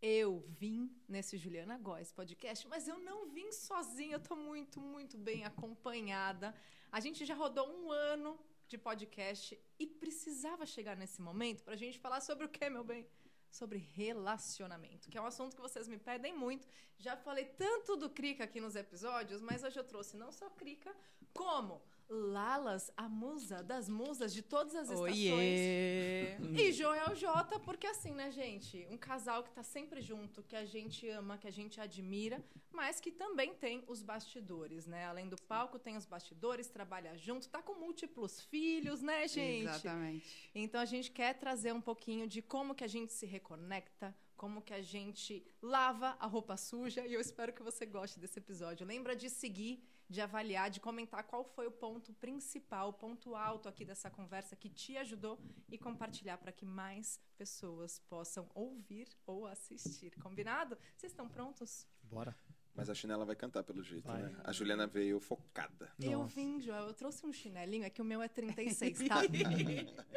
eu vim nesse Juliana Góes podcast, mas eu não vim sozinha, eu tô muito, muito bem acompanhada. A gente já rodou um ano de podcast e precisava chegar nesse momento para a gente falar sobre o que, meu bem? Sobre relacionamento, que é um assunto que vocês me pedem muito. Já falei tanto do Krika aqui nos episódios, mas hoje eu trouxe não só Krika, como Lalas, a musa das musas de todas as estações. Oiê. E Joel J, porque assim, né, gente? Um casal que tá sempre junto, que a gente ama, que a gente admira, mas que também tem os bastidores, né? Além do palco, tem os bastidores, trabalha junto, tá com múltiplos filhos, né, gente? Exatamente. Então a gente quer trazer um pouquinho de como que a gente se reconecta, como que a gente lava a roupa suja, e eu espero que você goste desse episódio. Lembra de seguir de avaliar, de comentar qual foi o ponto principal, o ponto alto aqui dessa conversa que te ajudou e compartilhar para que mais pessoas possam ouvir ou assistir. Combinado? Vocês estão prontos? Bora. Mas a chinela vai cantar pelo jeito, Vai. né? A Juliana veio focada. Eu Nossa. vim, Joel. Eu trouxe um chinelinho, é que o meu é 36, tá?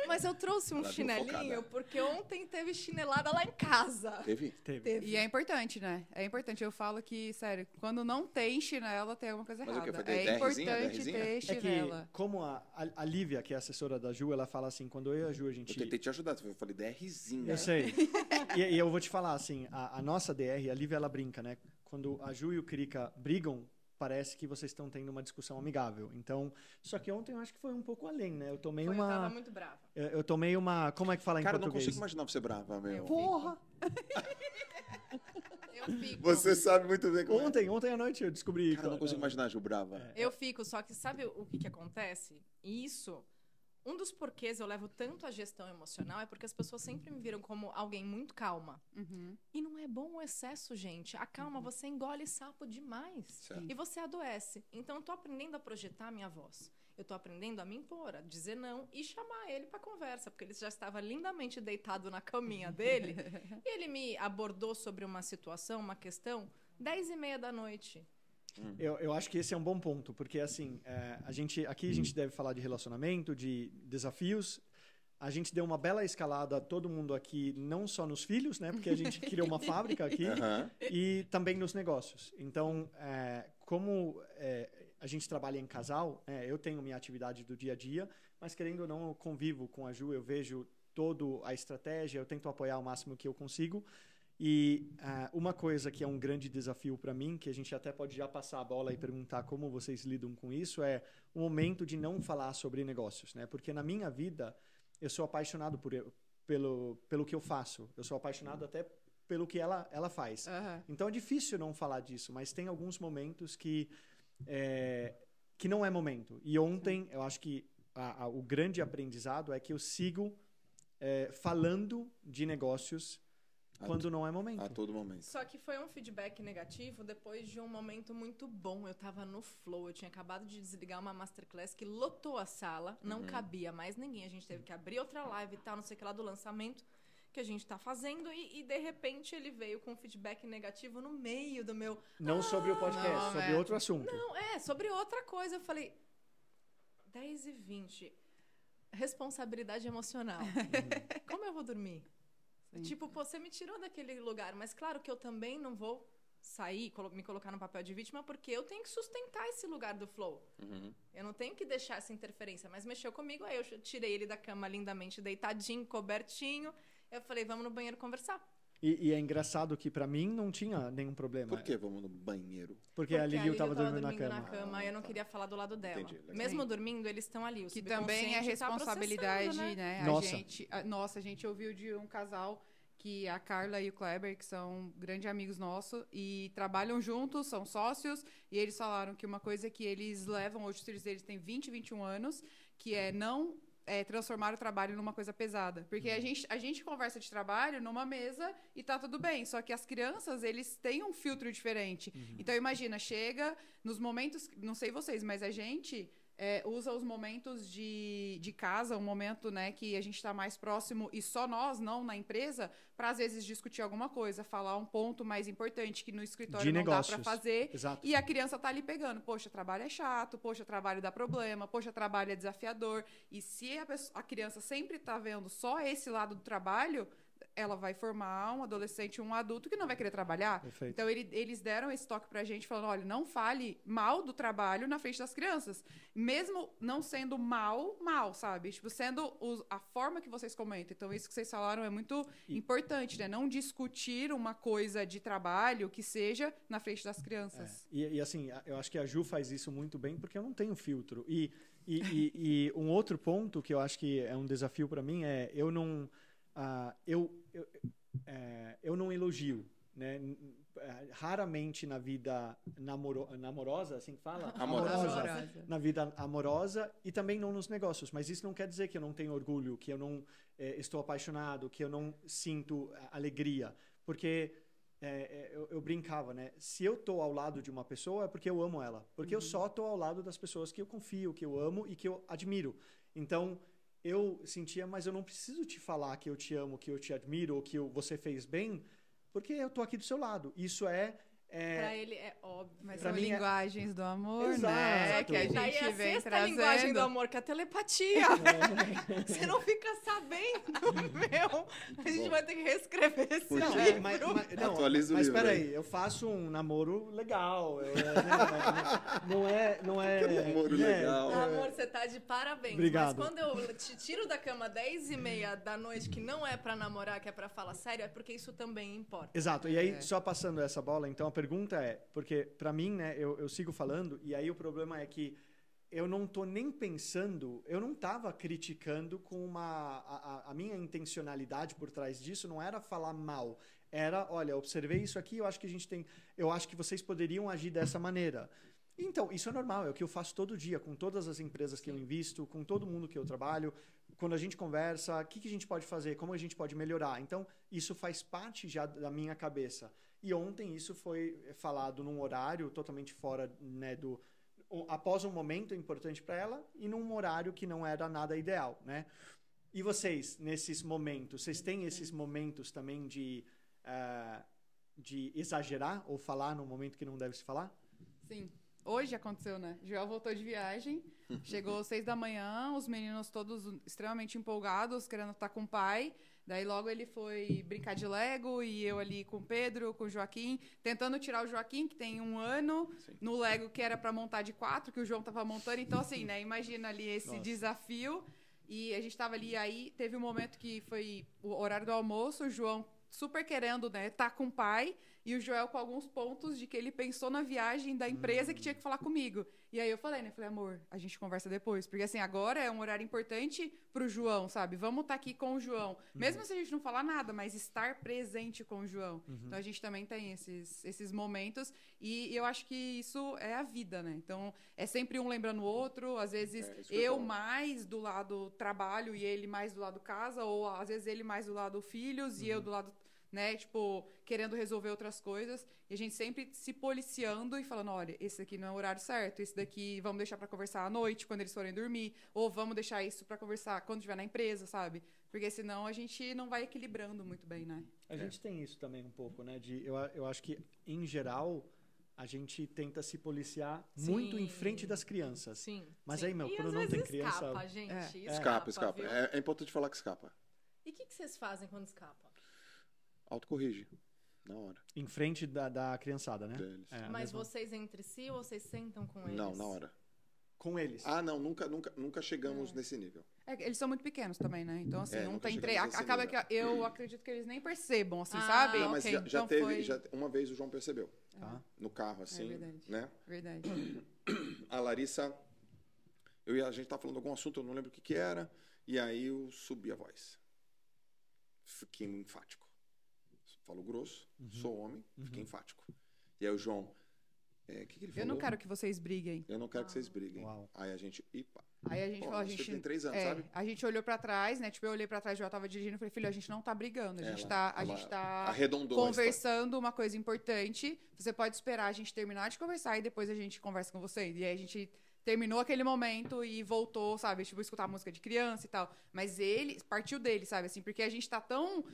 Mas eu trouxe um Ela chinelinho porque ontem teve chinelada lá em casa. Teve? Teve. Teve. E é importante, né? É importante. Eu falo que, sério, quando não tem chinela, tem alguma coisa Mas o errada. Foi É DRzinha? importante DRzinha? ter É que, chinela. como a, a, a Lívia, que é assessora da Ju, ela fala assim, quando eu e a Ju, a gente... Eu tentei te ajudar, eu falei DRzinha. Eu sei. e, e eu vou te falar, assim, a, a nossa DR, a Lívia, ela brinca, né? Quando a Ju e o Krika brigam, parece que vocês estão tendo uma discussão amigável. Então, só que ontem eu acho que foi um pouco além, né? Eu tomei Foi, eu tava uma... muito brava. Eu, eu tomei uma... Como é que fala em Cara, eu não português? consigo imaginar você brava, meu. Eu Porra! Eu fico. Você sabe muito bem como é. Ontem, ontem à noite eu descobri... Cara, eu não consigo imaginar a Ju brava. É. Eu fico, só que sabe o que, que acontece? Isso, um dos porquês eu levo tanto a gestão emocional é porque as pessoas sempre me viram como alguém muito calma. Uhum. E não é bom o excesso, gente. A calma, você engole sapo demais. Certo. E você adoece. Então, eu tô aprendendo a projetar a minha voz. Eu tô aprendendo a me impor, a dizer não e chamar ele pra conversa, porque ele já estava lindamente deitado na caminha dele. e ele me abordou sobre uma situação, uma questão, dez e meia da noite. Eu, eu acho que esse é um bom ponto, porque assim, é, a gente, aqui a gente deve falar de relacionamento, de desafios. A gente deu uma bela escalada, todo mundo aqui, não só nos filhos, né? Porque a gente criou uma fábrica aqui, Aham. e também nos negócios. Então, é, como é, a gente trabalha em casal, é, eu tenho minha atividade do dia a dia, mas querendo ou não, eu convivo com a Ju, eu vejo toda a estratégia, eu tento apoiar o máximo que eu consigo. E ah, uma coisa que é um grande desafio para mim, que a gente até pode já passar a bola e perguntar como vocês lidam com isso, é o momento de não falar sobre negócios, né? Porque na minha vida eu sou apaixonado por pelo pelo que eu faço, eu sou apaixonado até pelo que ela ela faz. Aham. Então é difícil não falar disso, mas tem alguns momentos que é, que não é momento. E ontem eu acho que a- a- o grande aprendizado é que eu sigo é, falando de negócios quando não é momento. A todo momento. Só que foi um feedback negativo depois de um momento muito bom. Eu tava no flow, eu tinha acabado de desligar uma masterclass que lotou a sala, não cabia mais ninguém. A gente teve que abrir outra live e tal, não sei o que lá do lançamento que a gente tá fazendo e, e, de repente ele veio com um feedback negativo no meio do meu. Não sobre o podcast, Não, sobre é. outro assunto. Não, é, sobre outra coisa. Eu falei 10 e 20. Responsabilidade emocional. Como eu vou dormir? Sim. Tipo, pô, você me tirou daquele lugar, mas claro que eu também não vou sair, me colocar no papel de vítima, porque eu tenho que sustentar esse lugar do flow. Uhum. Eu não tenho que deixar essa interferência, mas mexeu comigo, aí eu tirei ele da cama lindamente deitadinho, cobertinho. Eu falei, vamos no banheiro conversar. E, e é engraçado que pra mim não tinha nenhum problema. Por que vamos no banheiro? Porque, a Lili tava dormindo na cama. cama, e eu não queria falar do lado dela. Entendi. Mesmo dormindo, eles estão ali. O Que também é tá responsabilidade, processando, né? Nossa. A gente, a- nossa, a gente ouviu de um casal que a Carla e o Kleber, que são grandes amigos nossos e trabalham juntos, são sócios, e eles falaram que uma coisa que eles levam, hoje os filhos deles têm 20, 21 anos, que é não é, transformar o trabalho numa coisa pesada. Porque a, gente, a gente conversa de trabalho numa mesa e tá tudo bem. Só que as crianças, eles têm um filtro diferente. Então, imagina, chega nos momentos... Não sei vocês, mas a gente... é, usa os momentos de, de casa, um momento né, que a gente está mais próximo e só nós, não na empresa, para às vezes discutir alguma coisa, falar um ponto mais importante que no escritório De não negócios. dá para fazer. Exato. E a criança tá ali pegando, poxa, trabalho é chato, poxa, trabalho dá problema, poxa, trabalho é desafiador. E se a, pessoa- a criança sempre tá vendo só esse lado do trabalho, ela vai formar um adolescente, um adulto que não vai querer trabalhar. Perfeito. Então ele- eles deram esse toque pra gente, falando: olha, não fale mal do trabalho na frente das crianças. Mesmo não sendo mal, mal, sabe? Tipo, sendo os- a forma que vocês comentam. Então, isso que vocês falaram é muito E- importante, né? Não discutir uma coisa de trabalho que seja na frente das É, crianças. E, e, assim, eu acho que a Ju faz isso muito bem porque eu não tenho filtro. E, e, um outro ponto que eu acho que é um desafio para mim é eu não ah, eu eu, é, eu não elogio, né? É, Raramente na vida namoro, namorosa, assim que fala, Amorosa. Amorosa. na vida amorosa e também não nos negócios. Mas isso não quer dizer que eu não tenho orgulho, que eu não eh, estou apaixonado, que eu não sinto alegria. Porque eh, eh, eu, eu brincava, né? Se eu estou ao lado de uma pessoa é porque eu amo ela. Porque eu só estou ao lado das pessoas que eu confio, que eu amo e que eu admiro. Então, eu sentia, mas eu não preciso te falar que eu te amo, que eu te admiro, ou que eu- você fez bem, porque eu estou aqui do seu lado. Isso é... é Pra ele é óbvio. Mas Pra são é- linguagens do amor, Exato. né? Que a gente Daí a vem sexta trazendo. linguagem do amor, que é a telepatia. Você não fica sabendo, meu. A gente Bom. vai ter que reescrever esse Não, Não, é, livro. mas, mas, não, Atualiza mas livro peraí, eu faço um namoro legal. eu- né, não é. Não é Que namoro legal. Amor, você tá de parabéns. Obrigado. Mas quando eu te tiro da cama 10 e meia da noite, que não é pra namorar, que é pra falar sério, é porque isso também importa. Exato. E aí, É. só passando essa bola, então a pergunta é: porque pra mim, né, eu, eu sigo falando, e aí o problema é que eu não tô nem pensando, eu não tava criticando com uma. A, a- a minha intencionalidade por trás disso não era falar mal. Era, olha, observei isso aqui, eu acho que a gente tem. Eu acho que vocês poderiam agir dessa maneira. Então, isso é normal, é o que eu faço todo dia, com todas as empresas que eu invisto, com todo mundo que eu trabalho. Quando a gente conversa, o que, que a gente pode fazer, como a gente pode melhorar. Então, isso faz parte já da minha cabeça. E ontem isso foi falado num horário totalmente fora né, do. após um momento importante para ela e num horário que não era nada ideal, né? E vocês, nesses momentos, vocês têm esses momentos também de, ah, de exagerar ou falar no momento que não deve se falar? Sim. Hoje aconteceu, né? Joel voltou de viagem, chegou às seis da manhã, os meninos todos extremamente empolgados, querendo estar com o pai. Daí logo ele foi brincar de Lego e eu ali com o Pedro, com o Joaquim, tentando tirar o Joaquim, que tem um ano, Sim. no Lego que era para montar de quatro, que o João tava montando. Então, assim, né? Imagina ali esse Nossa. desafio. E a gente tava ali, aí teve um momento que foi o horário do almoço, o João super querendo, né, tá com o pai, e o Joel com alguns pontos de que ele pensou na viagem da empresa que tinha que falar comigo. E aí eu falei, né, falei, amor, a gente conversa depois, porque assim, agora é um horário importante pro João, sabe? Vamos estar aqui com o João. Mesmo se a gente não falar nada, mas estar presente com o João. Então a gente também tem esses, esses momentos, e eu acho que isso é a vida, né? Então é sempre um lembrando o outro, às vezes É, que eu mais do lado trabalho e ele mais do lado casa, ou às vezes ele mais do lado filhos e eu do lado, né, tipo, querendo resolver outras coisas. E a gente sempre se policiando e falando, olha, esse aqui não é o horário certo, esse daqui vamos deixar pra conversar à noite, quando eles forem dormir, ou vamos deixar isso pra conversar quando estiver na empresa, sabe? Porque senão a gente não vai equilibrando muito bem, né? A gente tem isso também um pouco, né? De, eu, eu acho que, em geral, a gente tenta se policiar muito em Sim. frente das crianças. Sim. Mas sim. aí, meu, E quando às não tem criança- Escapa, gente. É. Escapa, Escapa? É, é importante falar que escapa. E o que, que vocês fazem quando escapa? Autocorrige. Na hora. Em frente da, da criançada, né? Deles. É, Mas mesma- vocês entre si ou vocês sentam com eles? Não, na hora. Com eles. Ah, não, nunca, nunca, nunca chegamos nesse nível. É eles são muito pequenos também, né? Então, assim, É, não nunca tem nesse Acaba nível. que eu acredito que eles nem percebam, assim, Ah, sabe? Não, mas ok. já, já Então teve, foi- já- uma vez o João percebeu. Tá? No carro, assim, verdade. né? Verdade. A Larissa, eu e a gente tava falando algum assunto, eu não lembro o que que era, e aí eu subi a voz. Fiquei enfático. Falo grosso, Uhum. sou homem, fiquei enfático. E aí o João, é, o que, que ele falou? Eu não quero que vocês briguem. Eu não quero que vocês briguem. Uau. Aí a gente, ipa, Aí a gente Pô, falou, a gente. tem três anos, é, sabe? A gente olhou pra trás, né? Tipo, eu olhei pra trás, eu tava dirigindo e falei, filho, a gente não tá brigando. A gente Ela- tá. A gente tá conversando uma coisa importante. Você pode esperar a gente terminar de conversar e depois a gente conversa com você. E aí a gente terminou aquele momento e voltou, sabe? Tipo, escutar música de criança e tal. Mas ele partiu dele, sabe? Assim, porque a gente tá tão.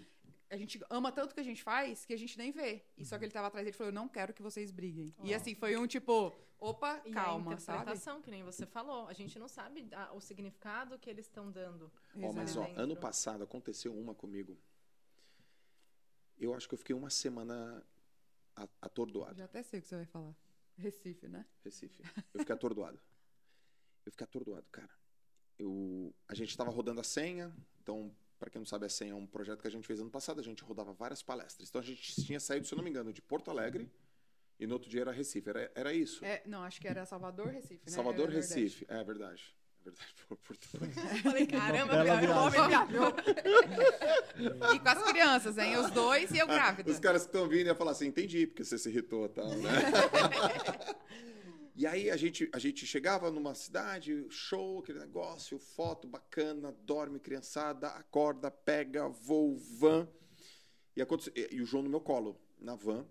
A gente ama tanto o que a gente faz que a gente nem vê. E só que ele tava atrás dele e falou: Eu não quero que vocês briguem. E assim, foi um tipo, opa, E calma, a sabe? interpretação, que nem você falou. A gente não sabe a- o significado que eles estão dando. Ó, mas ó, ano passado aconteceu uma comigo Eu acho que eu fiquei uma semana atordoado. Já até sei o que você vai falar. Recife, né? Recife. Eu fiquei atordoado. Eu fiquei atordoado, cara. Eu, a gente estava rodando a senha, então, para quem não sabe, a senha é um projeto que a gente fez ano passado, a gente rodava várias palestras. Então a gente tinha saído, se eu não me engano, de Porto Alegre e no outro dia era Recife. Era, era isso. É, não, acho que era Salvador, Recife, né? Salvador, Nordeste. Recife. É verdade. É verdade. Porto Alegre. Falei, caramba, o homem viajou. E com as crianças, hein? Os dois e eu grávida. Os caras que estão vindo iam falar assim, entendi, porque você se irritou e tal, né? e aí a gente, a gente chegava numa cidade, show, aquele negócio, foto bacana, dorme criançada, acorda, pega, voo, van. E, e o João no meu colo, na van.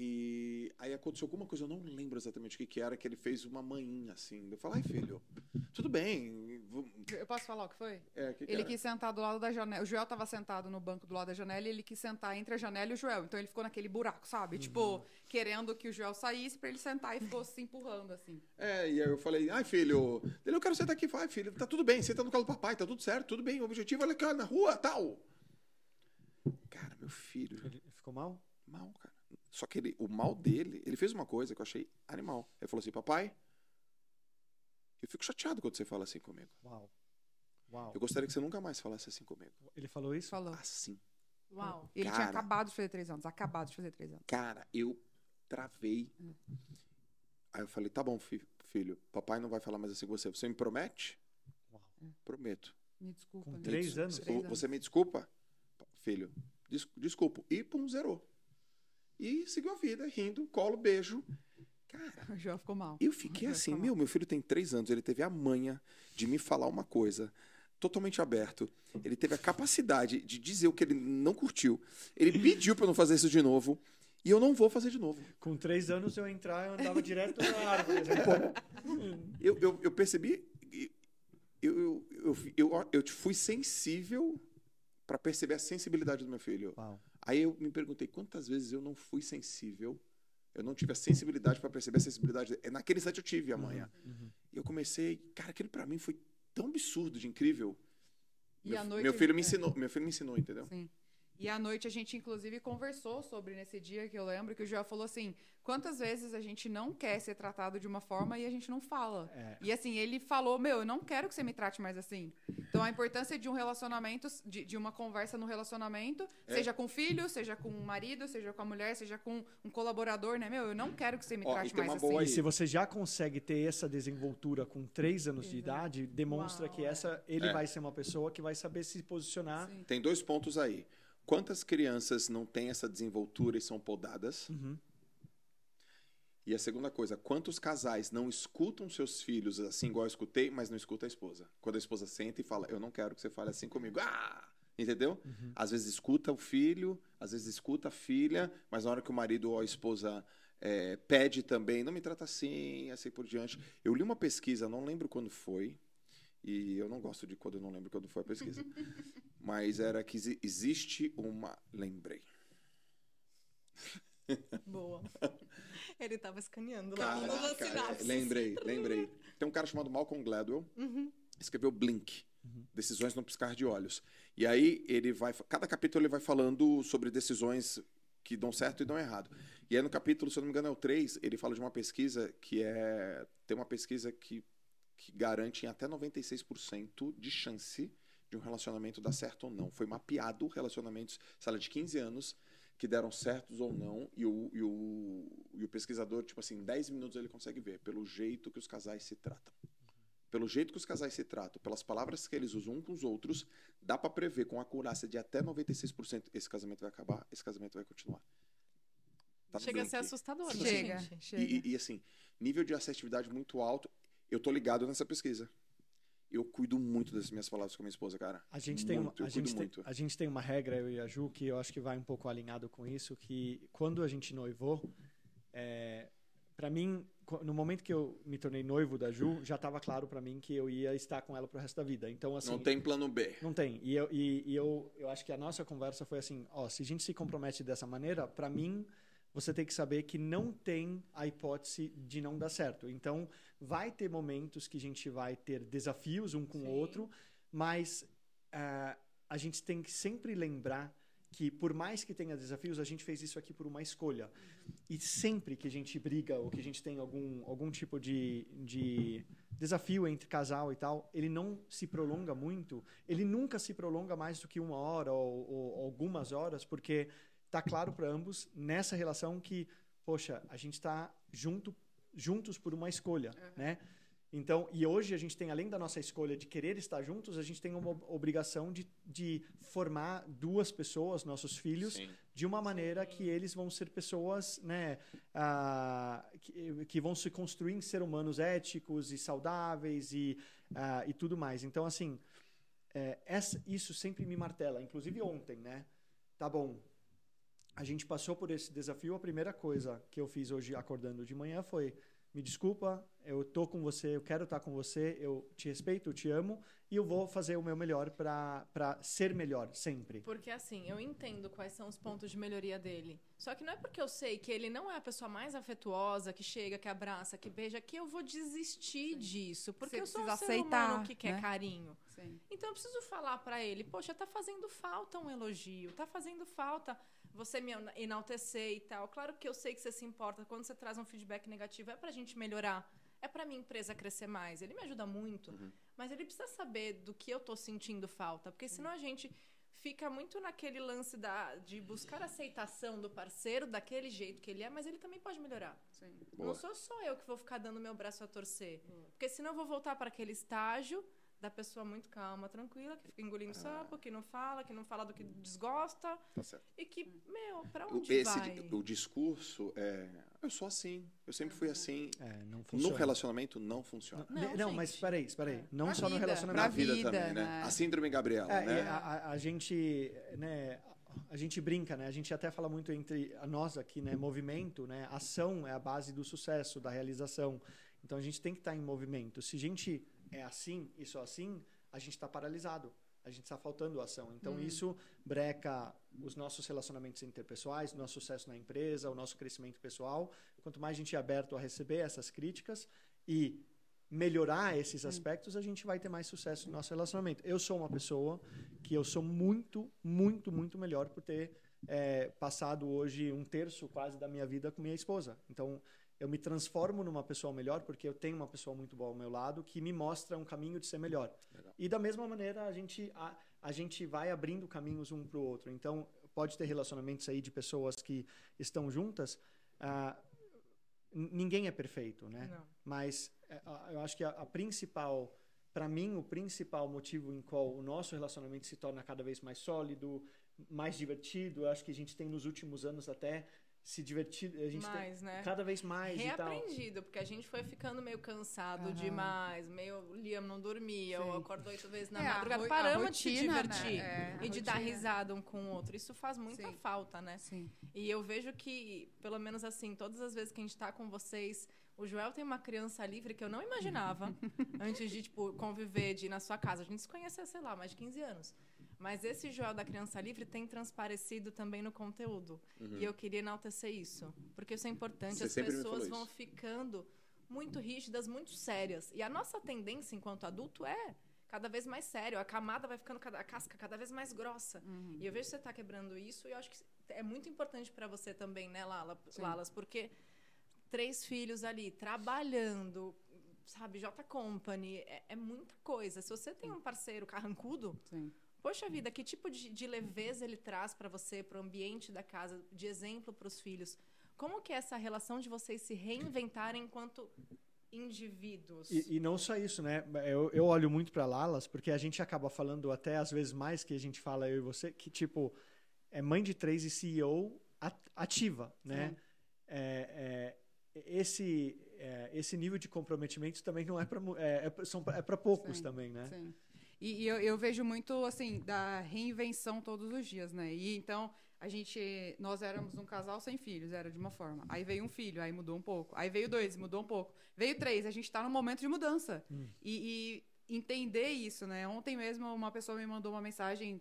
E aí aconteceu alguma coisa, eu não lembro exatamente o que, que era, que ele fez uma manhinha assim. Eu falei, ai filho, tudo bem. vamos- Eu posso falar o que foi? É, que que Ele era? quis sentar do lado da janela. O Joel tava sentado no banco do lado da janela e ele quis sentar entre a janela e o Joel. Então ele ficou naquele buraco, sabe? Uhum. Tipo, querendo que o Joel saísse pra ele sentar e ficou se empurrando, assim. É, e aí eu falei, ai filho, ele, eu quero sentar aqui, vai filho, tá tudo bem, senta no colo do papai, tá tudo certo, tudo bem, o objetivo é olha aqui ó, na rua, tal. Cara, meu filho, Ele ficou mal? mal, cara. Só que ele, o mal dele, ele fez uma coisa que eu achei animal. Ele falou assim, papai, eu fico chateado quando você fala assim comigo. Uau. Uau. Eu gostaria que você nunca mais falasse assim comigo. Ele falou isso? Falou. Assim. Uau. Ele tinha Cara. acabado de fazer três anos. Acabado de fazer três anos. Cara, eu travei. Aí eu falei, tá bom, fi- filho, papai não vai falar mais assim com você. Você me promete? Uau. Prometo. Me desculpa. Com né? três Des- anos? Três o- Você me desculpa? Filho, des desculpa. E pum, zerou. E seguiu a vida, rindo, colo, beijo. Cara, O Joel ficou mal. eu fiquei assim, meu, meu filho tem três anos, ele teve a manha de me falar uma coisa totalmente aberto. Ele teve a capacidade de dizer o que ele não curtiu. Ele pediu pra eu não fazer isso de novo. E eu não vou fazer de novo. Com três anos eu entrar, eu andava direto na árvore. pô. Eu, eu, eu percebi. Eu, eu, eu, eu, eu fui sensível pra perceber a sensibilidade do meu filho. Uau. Aí eu me perguntei quantas vezes eu não fui sensível, eu não tive a sensibilidade para perceber a sensibilidade. É naquele instante eu tive amanhã. Uhum. E eu comecei, cara, aquilo para mim foi tão absurdo de incrível. E meu, meu filho me gente- ensinou, meu filho me ensinou, entendeu? Sim. E à noite a gente, inclusive, conversou sobre nesse dia que eu lembro que o Joel falou assim: quantas vezes a gente não quer ser tratado de uma forma e a gente não fala. É. E assim, ele falou: Meu, eu não quero que você me trate mais assim. Então a importância de um relacionamento, de, de uma conversa no relacionamento, É. seja com o filho, seja com o marido, seja com a mulher, seja com um colaborador, né? Meu, eu não quero que você me Ó, trate e mais uma assim. boa E aí. se você já consegue ter essa desenvoltura com três anos de idade, demonstra Uau, que é. essa ele É. vai ser uma pessoa que vai saber se posicionar. Sim. Tem dois pontos aí. Quantas crianças não têm essa desenvoltura e são podadas? Uhum. E a segunda coisa, quantos casais não escutam seus filhos assim, igual eu escutei, mas não escuta a esposa? Quando a esposa senta e fala, eu não quero que você fale assim comigo. Ah! Entendeu? Às vezes escuta o filho, às vezes escuta a filha, mas na hora que o marido ou a esposa é, pede também, não me trata assim, assim por diante. Eu li uma pesquisa, não lembro quando foi, e eu não gosto de quando eu não lembro quando foi a pesquisa, mas era que exi- existe uma. Lembrei. Boa. Ele tava escaneando lá. Caraca, lembrei, lembrei. Tem um cara chamado Malcolm Gladwell, Uhum. escreveu Blink, Decisões no Piscar de Olhos. E aí ele vai, cada capítulo ele vai falando sobre decisões que dão certo e dão errado. E aí no capítulo, se eu não me engano, é o 3, ele fala de uma pesquisa que é, tem uma pesquisa que, que garante em até 96% de chance de um relacionamento dar certo ou não. Foi mapeado relacionamentos, sala de 15 anos, que deram certos ou não, e o, e o, e o pesquisador, tipo assim, em 10 minutos ele consegue ver, pelo jeito que os casais se tratam. Pelo jeito que os casais se tratam, pelas palavras que eles usam um com os outros, dá pra prever com acurácia de até 96% esse casamento vai acabar, esse casamento vai continuar. Tá Chega a ser assustador, né, Chega. E, e- e, assim, nível de assertividade muito alto. Eu tô ligado nessa pesquisa. Eu cuido muito das minhas palavras com a minha esposa, cara. A gente, tem uma, Muito, a, gente tem, muito. a gente tem uma regra, eu e a Ju, que eu acho que vai um pouco alinhado com isso, que quando a gente noivou, é, para mim, no momento que eu me tornei noivo da Ju, já estava claro para mim que eu ia estar com ela pro resto da vida. Então, assim, Não tem plano B. Não tem. E, eu, e, e eu, eu acho que a nossa conversa foi assim: ó, se a gente se compromete dessa maneira, para mim, você tem que saber que não tem a hipótese de não dar certo. Então, vai ter momentos que a gente vai ter desafios um com o Sim. outro, mas ah, a gente tem que sempre lembrar que por mais que tenha desafios, a gente fez isso aqui por uma escolha. E sempre que a gente briga ou que a gente tem algum, algum tipo de, de desafio entre casal e tal, ele não se prolonga muito. Ele nunca se prolonga mais do que uma hora ou, ou algumas horas, porque tá claro para ambos nessa relação que, poxa, a gente está junto, juntos por uma escolha, uhum. né? Então, e hoje a gente tem, além da nossa escolha de querer estar juntos, a gente tem uma obrigação de, de formar duas pessoas, nossos filhos, Sim. de uma maneira Sim. que eles vão ser pessoas né, ah, que, que, vão se construir em ser humanos éticos e saudáveis e, ah, e tudo mais. Então, assim, é, essa, isso sempre me martela. Inclusive ontem, né? Tá bom, a gente passou por esse desafio. A primeira coisa que eu fiz hoje acordando de manhã foi me desculpa, eu tô com você, eu quero estar com você, eu te respeito, eu te amo e eu vou fazer o meu melhor para ser melhor sempre. Porque assim, eu entendo quais são os pontos de melhoria dele. Só que não é porque eu sei que ele não é a pessoa mais afetuosa, que chega, que abraça, que beija, que eu vou desistir Sim. disso, porque você eu sou um ser aceitar, humano que quer né? carinho. Sim. Então eu preciso falar para ele, poxa, tá fazendo falta um elogio, tá fazendo falta você me enaltecer e tal. Claro que eu sei que você se importa. Quando você traz um feedback negativo, é pra gente melhorar. É pra minha empresa crescer mais. Ele me ajuda muito. Uhum. Mas ele precisa saber do que eu tô sentindo falta. Porque senão a gente fica muito naquele lance da, de buscar aceitação do parceiro daquele jeito que ele é, mas ele também pode melhorar. Não sou só eu que vou ficar dando meu braço a torcer. Porque senão eu vou voltar para aquele estágio da pessoa muito calma, tranquila, que fica engolindo ah. sapo, que não fala, que não fala do que desgosta. Tá certo. E que, meu, pra onde Esse, vai? O discurso é. Eu sou assim. Eu sempre fui assim. É, não funciona. No relacionamento não funciona. Não, não, não mas peraí, peraí. É. Não pra só vida, no relacionamento. Na vida, vida também, né? né? A síndrome Gabriela, é, né? A, a, a, gente, né? A gente brinca, né? A gente até fala muito entre nós aqui, né? Movimento, né? Ação é a base do sucesso, da realização. Então a gente tem que estar em movimento. Se a gente é assim e só assim, a gente está paralisado. A gente está faltando ação. Então, hum. isso breca os nossos relacionamentos interpessoais, nosso sucesso na empresa, o nosso crescimento pessoal. Quanto mais a gente é aberto a receber essas críticas e melhorar esses aspectos, a gente vai ter mais sucesso no nosso relacionamento. Eu sou uma pessoa que eu sou muito, muito, muito melhor por ter é, passado hoje um terço quase da minha vida com minha esposa. Então, eu me transformo numa pessoa melhor porque eu tenho uma pessoa muito boa ao meu lado que me mostra um caminho de ser melhor. Legal. E da mesma maneira a gente a, a gente vai abrindo caminhos um para o outro. Então pode ter relacionamentos aí de pessoas que estão juntas. Uh, ninguém é perfeito, né? Não. Mas uh, eu acho que a, a principal para mim o principal motivo em qual o nosso relacionamento se torna cada vez mais sólido, mais divertido, eu acho que a gente tem nos últimos anos até se divertir, a gente mais, né? cada vez mais Reaprendido, porque a gente foi ficando meio cansado demais, meio o Liam não dormia, Sim. ou acordou oito vezes na é, madrugada, paramos rotina, de se divertir né? é, e de dar risada um com o outro. Isso faz muita Sim. falta, né? Sim. E eu vejo que, pelo menos assim, todas as vezes que a gente está com vocês, o Joel tem uma criança livre que eu não imaginava antes de, tipo, conviver, de ir na sua casa. A gente se conhece, sei lá, mais de 15 anos. Mas esse Joel da Criança Livre tem transparecido também no conteúdo. Uhum. E eu queria enaltecer isso. Porque isso é importante. Você As pessoas vão ficando muito rígidas, muito sérias. E a nossa tendência enquanto adulto é cada vez mais sério. A camada vai ficando, a casca cada vez mais grossa. Uhum. E eu vejo que você está quebrando isso e eu acho que é muito importante para você também, né, Lala, Lalas? Porque três filhos ali, trabalhando, sabe, J Company, é, é muita coisa. Se você tem um parceiro carrancudo... Sim Poxa vida, que tipo de, de leveza ele traz para você, para o ambiente da casa, de exemplo para os filhos? Como que é essa relação de vocês se reinventarem enquanto indivíduos? E, e não só isso, né? Eu, eu olho muito para Lalas porque a gente acaba falando até às vezes mais que a gente fala eu e você que tipo é mãe de três e CEO ativa, né? É, é, esse é, esse nível de comprometimento também não é para é, é, é para poucos sim, também, né? Sim. E, e eu, eu, vejo muito, assim, da reinvenção todos os dias, né? E então, a gente... Nós éramos um casal sem filhos, era de uma forma. Aí veio um filho, aí mudou um pouco. Aí veio dois, mudou um pouco. Veio três, a gente está num momento de mudança. Hum. E, e, entender isso, né? Ontem mesmo uma pessoa me mandou uma mensagem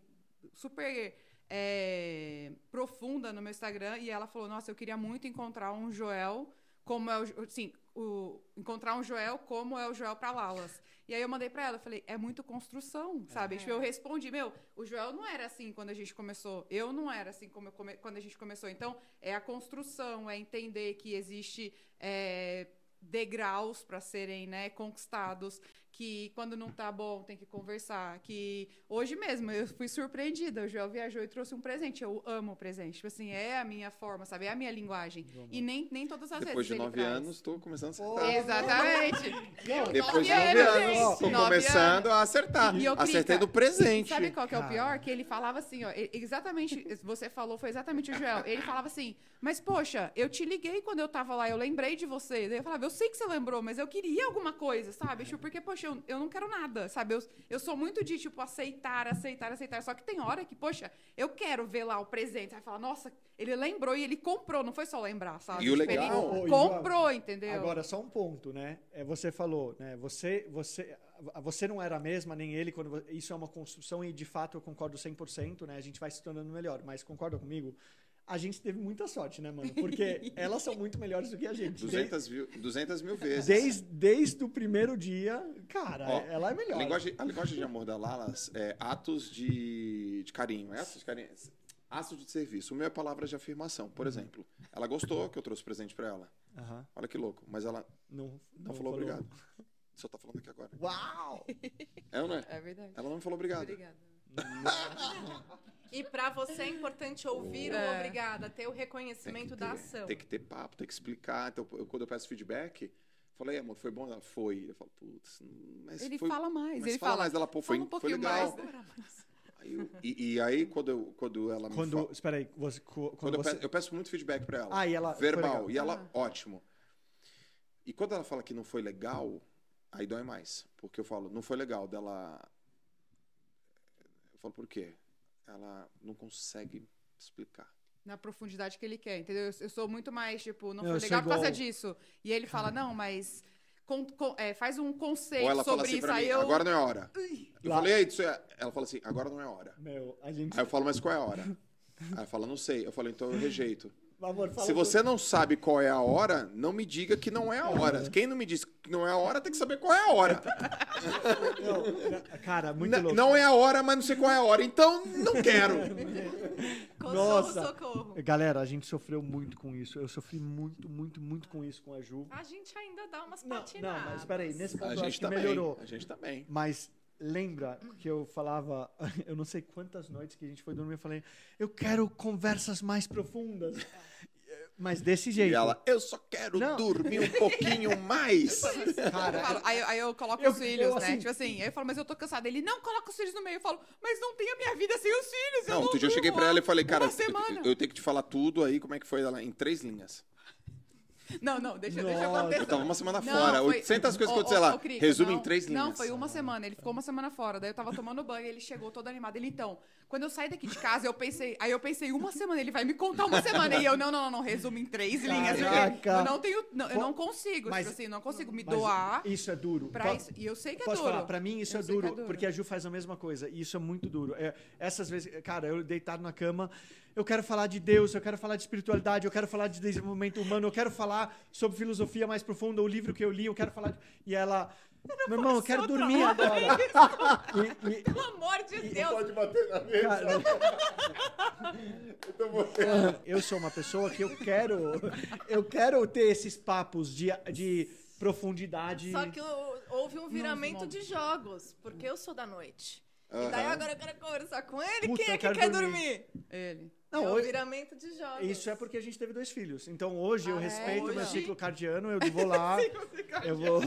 super... É, profunda no meu Instagram e ela falou: Nossa, eu queria muito encontrar um Joel como é o, assim, o- encontrar um Joel como é o Joel pra Lalas. E aí eu mandei pra ela, falei, é muito construção, sabe? É. Tipo, eu respondi, meu, o Joel não era assim quando a gente começou. Eu não era assim como come- quando a gente começou. Então, é a construção, é entender que existe é, degraus para serem né, conquistados, que quando não tá bom tem que conversar, que hoje mesmo eu fui surpreendida, o Joel viajou e trouxe um presente, eu amo o presente, tipo assim, é a minha forma, sabe, é a minha linguagem, e nem, nem todas as Depois vezes de ele nove traz. anos, tô começando a acertar. Exatamente. Não, Depois de Nove anos, anos, Nove começando a acertar. E eu Acertei no presente. Sabe qual que é o Cara. pior? Que ele falava assim, ó, exatamente, você falou, foi exatamente o Joel. Ele falava assim, mas poxa, eu te liguei quando eu tava lá, eu lembrei de você. Eu falava, eu sei que você lembrou, mas eu queria alguma coisa, sabe? Tipo, porque, poxa, eu, eu não quero nada, sabe? Eu, eu sou muito de, tipo, aceitar, aceitar, aceitar. Só que tem hora que, poxa, eu quero ver lá o presente. Aí fala, nossa, ele lembrou e ele comprou, não foi só lembrar, sabe? E o Tipo, legal- Ele Ô, ô, comprou, entendeu? Agora, só um ponto, né? É, você falou, né? Você, você, você não era a mesma, nem ele, quando isso é uma construção e de fato eu concordo 100%, né? A gente vai se tornando melhor, mas concorda comigo? A gente teve muita sorte, né, mano? Porque elas são muito melhores do que a gente. 200 mil, 200 mil vezes. Desde, desde o primeiro dia, cara, Ó, ela é melhor. A linguagem, a linguagem de amor da Lalas é atos de, de carinho. É atos de carinho. Atos de serviço. O meu é palavras de afirmação. Por exemplo, ela gostou que eu trouxe presente pra ela. Aham. Olha que louco. Mas ela Não, não, falou obrigado. Só tá falando aqui agora. Uau! É ou não é? É verdade. Ela não me falou obrigado. Obrigada. E pra você é importante ouvir o É. obrigada, ter o reconhecimento que, da ter, ação. tem que ter papo, tem que explicar. Então, eu- quando eu peço feedback, falei, amor, foi bom? Ela foi. Eu falo, putz, mas Ele foi... fala mais, Mas ele fala fala, mais dela, pô, foi, fala um foi pouquinho legal. mais. Aí eu- e, e aí, quando, eu, quando ela me Quando, fala... espera aí, você, Quando quando eu, você... peço, eu peço muito feedback pra ela. Ah, e ela... verbal. E ela, Ah. ótimo. E quando ela fala que não foi legal, aí dói mais. Porque eu falo, não foi legal dela. Eu falo, por quê? Ela não consegue explicar. na profundidade que ele quer, entendeu? Eu, eu sou muito mais, tipo, não foi legal por causa disso. E ele fala, não, mas con- con- é, faz um conceito fala sobre assim isso. mim, aí eu. agora não é hora. Eu Lá. falei, "Ei, isso é... ela fala assim, agora não é hora. Meu, a gente... Aí eu falo, mas qual é a hora? Aí ela fala, não sei. Eu falo, então eu rejeito. Amor, fala Se tudo. você não sabe qual é a hora, não me diga que não é a hora. Quem não me diz que não é a hora, tem que saber qual é a hora. Não, cara, muito N- louco. não é a hora, mas não sei qual é a hora. Então, não quero. Nossa. socorro. Galera, a gente sofreu muito com isso. Eu sofri muito, muito, muito com isso com a Ju. A gente ainda dá umas Não, patinadas. não, mas espera aí, nesse ponto A eu acho gente que tá melhorou. bem. A gente tá bem. Mas lembra que eu falava, eu não sei quantas noites que a gente foi dormir, eu falei, eu quero conversas mais profundas. Mas desse jeito. E ela, eu só quero Não. dormir um pouquinho mais. Eu falo- aí, aí eu coloco Eu- os filhos, eu, né? assim- Tipo assim, aí eu falo, mas eu tô cansada. Ele, não, coloca os filhos no meio. Eu falo, mas não tem a minha vida sem os filhos. eu Não, dia eu cheguei pra ela e falei, cara, eu, eu tenho que te falar tudo aí, como é que foi ela em três linhas. Não, não, deixa, deixa eu acontecer. Eu tava uma semana Não, fora, foi- 800 coisas que Ô, aconteceu ô, lá. ô, Crica, Resume não, em três linhas. Não, foi uma semana. Ele ficou uma semana fora. Daí eu tava tomando banho, ele chegou todo animado. Ele, então, quando eu saí daqui de casa, eu pensei. Aí eu pensei, uma semana, ele vai me contar uma semana. E eu, não, não, não, não, resume em três linhas. Porque eu não tenho. Não, eu não consigo, mas- tipo assim, não consigo me Mas doar Isso é duro. pra isso. E eu sei que é Posso duro. falar? Pra mim isso é que duro, é duro. porque a Ju faz a mesma coisa. E isso é muito duro. É, essas vezes, cara, eu deitado na cama, eu quero falar de Deus, eu quero falar de espiritualidade, eu quero falar de desenvolvimento humano, eu quero falar sobre filosofia mais profunda, o livro que eu li, eu quero falar. de- E ela, meu irmão, eu quero dormir agora. E- e- Pelo amor de Deus. bater na mesa. cara, Eu eu sou uma pessoa que eu quero, eu quero ter esses papos de, de profundidade. Só que houve um viramento não. de jogos, porque eu sou da noite. E daí agora eu quero conversar com ele. Puta, Quem é que quer dormir. dormir? Ele. Não, é o hoje- viramento de jogos. Isso é porque a gente teve dois filhos. Então hoje eu Ah, é? respeito o meu Hoje? ciclo cardiano, eu vou lá, eu vou.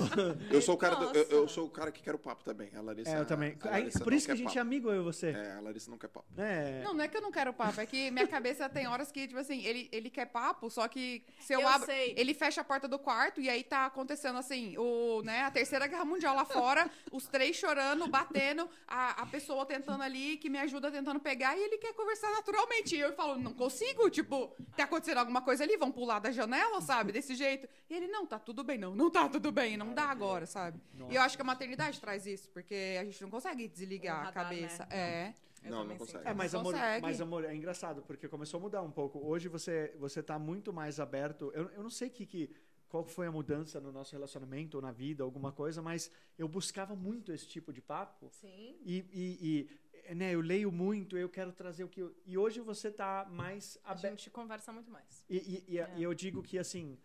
Eu sou o cara, do- eu, eu sou o cara que quer o papo também. A Larissa. É, eu também. Larissa por isso que a gente é papo. amigo, eu e você. É, a Larissa não quer papo. É. Não, não é que eu não quero papo, é que minha cabeça tem horas que, tipo assim, ele, ele quer papo, só que se eu, Eu abro. sei. Ele fecha a porta do quarto e aí tá acontecendo assim, o, né, a terceira guerra mundial lá fora, os três chorando, batendo, a, a pessoa tentando ali, que me ajuda tentando pegar, e ele quer conversar naturalmente. E eu falo, não consigo, tipo, tá acontecendo alguma coisa ali, vão pular da janela, sabe? Desse jeito. E ele, não, tá tudo bem, não, não tá tudo bem, não dá agora, sabe? E eu acho que a maternidade traz isso, porque a gente não consegue desligar Um a radar, cabeça. né? É. Eu Não, não consegue. É, mas amor, consegue. mas amor, é engraçado, porque começou a mudar um pouco. Hoje você, você tá muito mais aberto. Eu, eu não sei que, que qual foi a mudança no nosso relacionamento ou na vida, alguma coisa, mas eu buscava muito esse tipo de papo. Sim. E, e, e, né, eu leio muito, eu quero trazer o que eu... E hoje você está mais A aberto. gente conversa muito mais. E, e- e- É. e eu digo que, assim,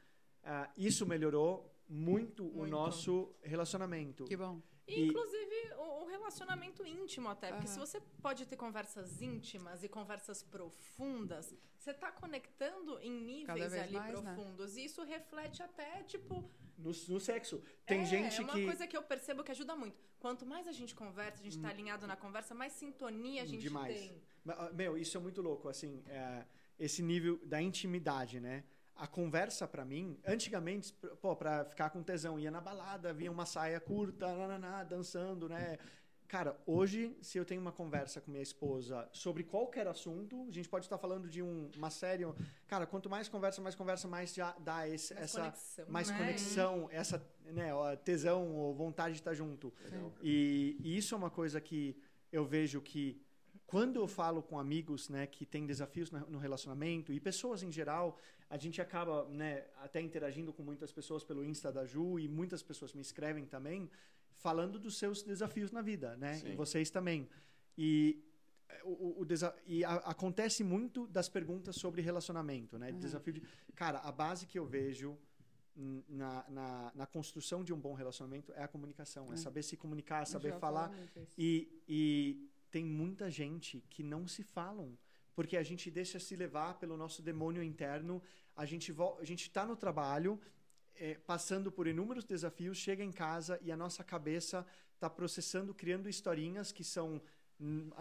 ah, isso melhorou muito, o Muito. nosso relacionamento. Que bom. E, inclusive, o, o relacionamento íntimo até. Porque Aham. se você pode ter conversas íntimas e conversas profundas, você tá conectando em níveis ali mais, né? profundos. E isso reflete até, tipo... No, no sexo. Tem é, gente é uma que... coisa que eu percebo que ajuda muito. Quanto mais a gente conversa, a gente tá alinhado na conversa, mais sintonia a gente Demais. tem. Ah, Meu, isso é muito louco, assim, é, esse nível da intimidade, né? A conversa pra mim, antigamente, pô, pra ficar com tesão, ia na balada, via uma saia curta, nananá, dançando, né? Cara, hoje, se eu tenho uma conversa com minha esposa sobre qualquer assunto, a gente pode estar falando de um- uma série. Cara, quanto mais conversa, mais conversa, mais já dá esse, Mais essa conexão, mais né? conexão, essa né, tesão ou vontade de estar junto. Legal. E, e isso é uma coisa que eu vejo que quando eu falo com amigos, né, que têm desafios no relacionamento e pessoas em geral, a gente acaba, né, até interagindo com muitas pessoas pelo Insta da Ju e muitas pessoas me escrevem também falando dos seus desafios na vida, né? Sim. E vocês também. E é, o, o- o desa- e a- acontece muito das perguntas sobre relacionamento, né? Desafio de, cara, a base que eu vejo na, na, na construção de um bom relacionamento é a comunicação, é, É. saber se comunicar, saber falar. E, e tem muita gente que não se falam, porque a gente deixa se levar pelo nosso demônio interno. A gente a gente está no trabalho, eh, passando por inúmeros desafios, chega em casa e a nossa cabeça está processando, criando historinhas que são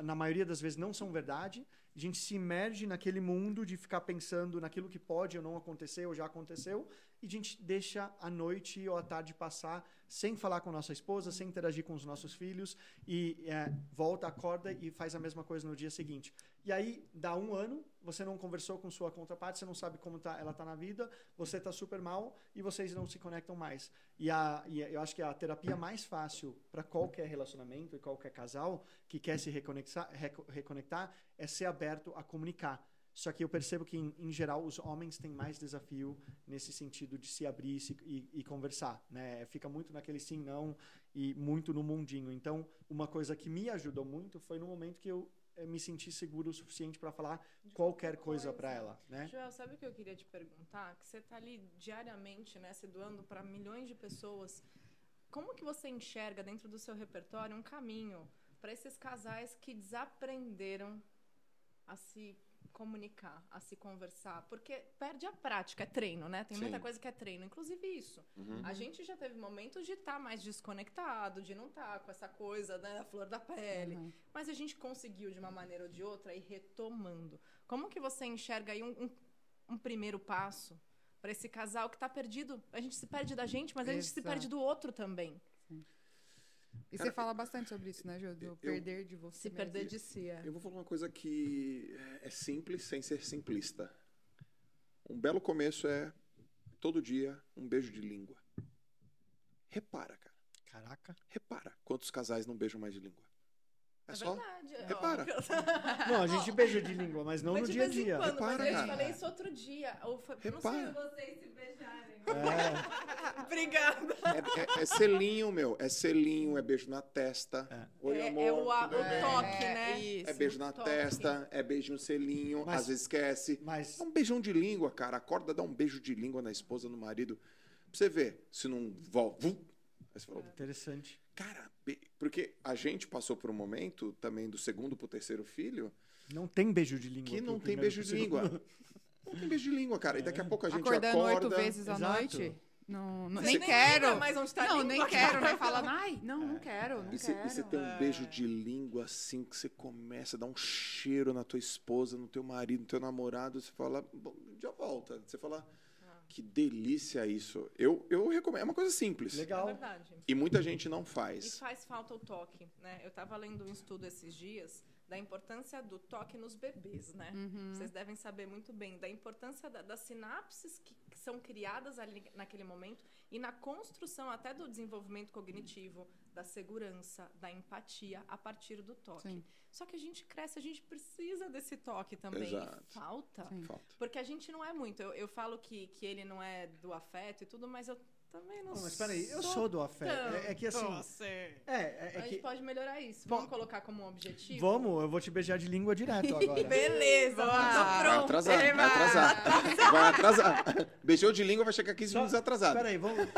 na maioria das vezes não são verdade. A gente se imerge naquele mundo de ficar pensando naquilo que pode ou não acontecer ou já aconteceu e a gente deixa a noite ou a tarde passar sem falar com nossa esposa, sem interagir com os nossos filhos e é, volta, acorda e faz a mesma coisa no dia seguinte. E aí, dá um ano, você não conversou com sua contraparte, você não sabe como tá, ela está na vida, você está super mal e vocês não se conectam mais. E, a, e eu acho que a terapia mais fácil para qualquer relacionamento e qualquer casal que quer se reconectar, reco- reconectar é ser aberto a comunicar. Só que eu percebo que, em, em geral, os homens têm mais desafio nesse sentido de se abrir e, se- e- e conversar. Né? Fica muito naquele sim, não e muito no mundinho. Então, uma coisa que me ajudou muito foi no momento que eu eh, me senti seguro o suficiente para falar qualquer coisa para ela. Né? Joel, sabe o que eu queria te perguntar? Que você está ali diariamente, né, se doando para milhões de pessoas. Como que você enxerga dentro do seu repertório um caminho para esses casais que desaprenderam a se comunicar, a se conversar? Porque perde a prática, é treino, né? Tem muita Sim. coisa que é treino, inclusive isso. Uhum. A gente já teve momentos de estar mais desconectado, de não estar com essa coisa, né, a flor da pele. Uhum. Mas a gente conseguiu, de uma maneira ou de outra, ir retomando. Como que você enxerga aí um, um- um primeiro passo para esse casal que está perdido? A gente se perde da gente, mas a gente se Exato. perde do outro também. E Cara, você fala bastante sobre isso, né, Jô? Do eu- perder de você Se mesmo. perder de si. é. Eu vou falar uma coisa que é simples sem ser simplista. Um belo começo é todo dia um beijo de língua. Repara, cara. Caraca. Repara quantos casais não beijam mais de língua. É, É só. verdade. é, Repara. ó. Não, a gente beija de língua, mas não Mas no dia a dia. quando, mas Repara, eu te cara. falei isso outro dia. Ou foi, não sei Repara. vocês se beijarem. É, Obrigada. É, é- é selinho, meu. É selinho, é beijo na testa. É. Oi, é, amor. é o, a- o toque, É, né? isso. É beijo na Toque. testa, é beijo no selinho, Mas- às vezes esquece. mas Dá um beijão de língua, cara. Acorda, dá um beijo de língua na esposa, no marido. Pra você ver se não volta. Aí você falou, interessante. cara, porque a gente passou por um momento também do segundo pro terceiro filho Não tem beijo de língua. que não tem beijo de língua. tem beijo de língua, cara. E daqui a pouco a gente Acordando acorda. oito vezes à Exato. noite. Não, não- nem nem quero. mais onde tá a não, língua, nem cara. quero, né? Falando, ai, não, não quero, não E você, quero. e você tem um beijo de língua assim que você começa a dar um cheiro na tua esposa, no teu marido, no teu namorado, você fala, bom, já volta. Você fala, que delícia isso. Eu, eu recomendo. É uma coisa simples. É Legal. verdade. E muita gente não E faz. faz falta o toque, né? Eu estava lendo um estudo esses dias da importância do toque nos bebês, né? Vocês devem saber muito bem da importância da- das sinapses que, que são criadas ali naquele momento e na construção até do desenvolvimento cognitivo, da segurança, da empatia a partir do toque. Sim. Só que a gente cresce, a gente precisa desse toque também. Exato. falta. Sim. Falta. Porque a gente não é muito. Eu, eu falo que, que ele não é do afeto e tudo, mas eu também não Não, mas sou. peraí, eu sou do afeto. É, é que assim. tanto. É, é, é a gente que. pode melhorar isso. Bom, Vamos colocar como um objetivo? Vamos, eu vou te beijar de língua direto agora. Beleza, Boa. tô Vai pronto. atrasar, vai atrasar. Vai atrasar. Beijou de língua, vai chegar 15 Só- minutos atrasado. Peraí, vamos,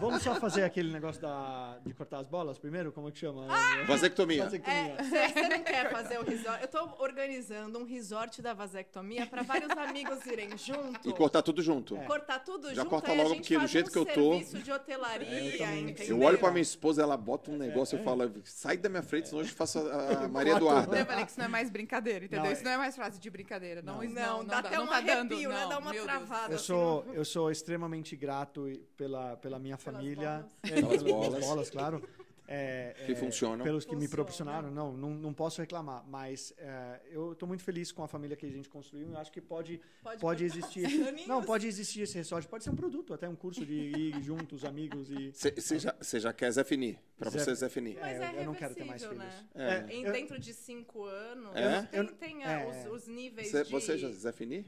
vamos só fazer aquele negócio da, de cortar as bolas primeiro? Como é que chama? Vasectomia. Vasectomia. É, você não quer fazer o resort? Eu tô organizando um resort da vasectomia para vários amigos irem junto. E cortar tudo junto. É. Cortar tudo Já junto, corta aí a logo, porque do jeito um que eu tô- serviço de hotelaria, É, eu? Eu olho pra minha esposa, ela bota um negócio, eu falo, sai da minha frente, senão hoje eu faço a, a Maria Eduarda. Eu falei que isso não é mais brincadeira, entendeu? Não, isso não é mais frase de brincadeira. Não, Não. isso Não, não, dá não, até não um tá dando. arrepio, né? não, Dá uma travada. Eu assim, sou, eu sou extremamente grato pela, pela minha Pelas família. bolas. É, Pelas pelas bolas, claro. É, Que é, funcionam. Pelos que me Funciona. proporcionaram. Não, não, não posso reclamar. Mas é, eu estou muito feliz com a família que a gente construiu. Eu acho que pode, Pode pode existir. Não, pode existir esse resort. Pode ser um produto, até um curso de ir juntos, amigos e. Você já, cê já quer Zé Fini? Pra Zé- você, Zé Fini. Mas É, é, eu não quero ter mais filhos. né? É. Em, eu- dentro de cinco anos, É? tem, Eu- tem é. os, os níveis Cê- de... Você já Zé Fini?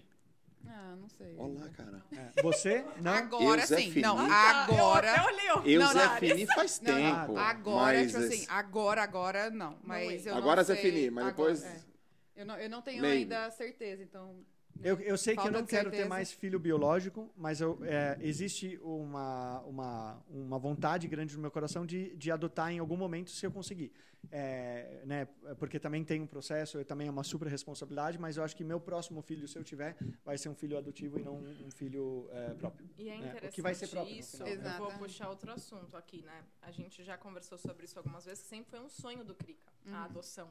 Ah, não sei. Olá, cara. É, Você, não? Agora Eu, Zé sim. Fini. Não, Ah, eu- agora. Eu, olhei o Eu, Não, Zé não. Fini, faz Não, não, tempo. Agora, mas tipo assim, agora, agora não. Mas é. eu Agora não Zé sei. Fini, mas Agora, depois... é. Eu, não, eu não tenho Maybe. ainda certeza, então. Eu, eu sei que eu Falta não quero ter mais filho biológico, mas eu, é, existe uma, uma, uma vontade grande no meu coração de, de adotar em algum momento, se eu conseguir. É, né, porque também tem um processo, eu também é uma super responsabilidade, mas eu acho que meu próximo filho, se eu tiver, vai ser um filho adotivo e não um filho é, próprio. E é É, o interessante que vai ser próprio isso. final, né? Eu vou puxar outro assunto aqui, né? A gente já conversou sobre isso algumas vezes, sempre foi um sonho do Krika, Uhum. a adoção.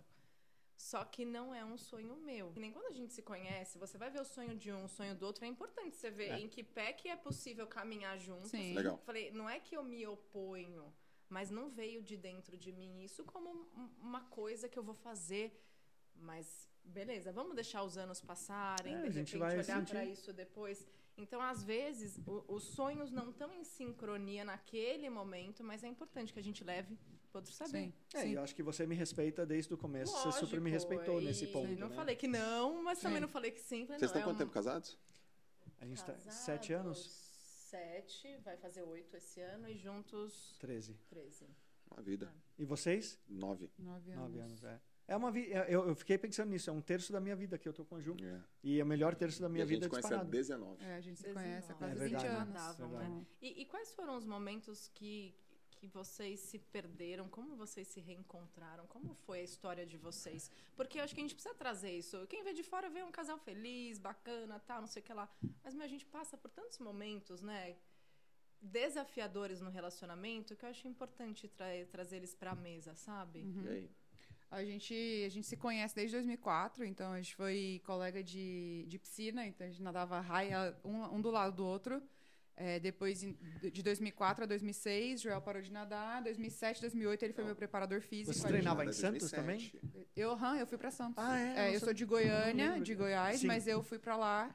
Só que não é um sonho meu. Que nem quando a gente se conhece, você vai ver o sonho de um, o sonho do outro. É importante você ver É. em que pé que é possível caminhar juntos. Sim. Legal. Falei, não é que eu me oponho, mas não veio de dentro de mim isso como um- uma coisa que eu vou fazer. Mas beleza, vamos deixar os anos passarem, É, a de gente repente vai olhar sentir. para isso depois. Então, às vezes, o- os sonhos não estão em sincronia naquele momento, mas é importante que a gente leve para outro saber. Sim. É, e eu acho que você me respeita desde o começo, você super me Lógico, respeitou e nesse ponto. Não né? falei que não, mas também Sim. não falei que sim. Falei, Vocês não, estão é quanto um- tempo casados? A gente tá Casados, sete anos? Sete, vai fazer oito esse ano e juntos Treze. 13. Uma vida. E vocês? Nove. Nove anos. Nove anos, é. É uma vi- eu, eu fiquei pensando nisso, é um terço da minha vida que eu tô com a Ju. É. E é o melhor terço da minha e a gente vida conhece há disparado. 19. É, a gente se 19. conhece há É quase verdade. 20 anos. Andavam. Então, E, e quais foram os momentos que, que vocês se perderam? Como vocês se reencontraram? Como foi a história de vocês? Porque eu acho que a gente precisa trazer isso. Quem vê de fora vê um casal feliz, bacana, tal, não sei o que lá. Mas meu, a gente passa por tantos momentos, né? Desafiadores no relacionamento que eu acho importante tra trazer eles pra mesa, sabe? Uhum. E aí? A gente, a gente se conhece desde 2004, então a gente foi colega de, de piscina, então a gente nadava raia um, um do lado do outro. É, depois, de 2004 a 2006, Joel parou de nadar. 2007, 2008, ele foi meu preparador físico. Você treinava em Santos 2007. Eu, aham, eu fui pra Santos. Ah, é? É, Eu sou- de Goiânia, de Goiás, Sim. mas eu fui pra lá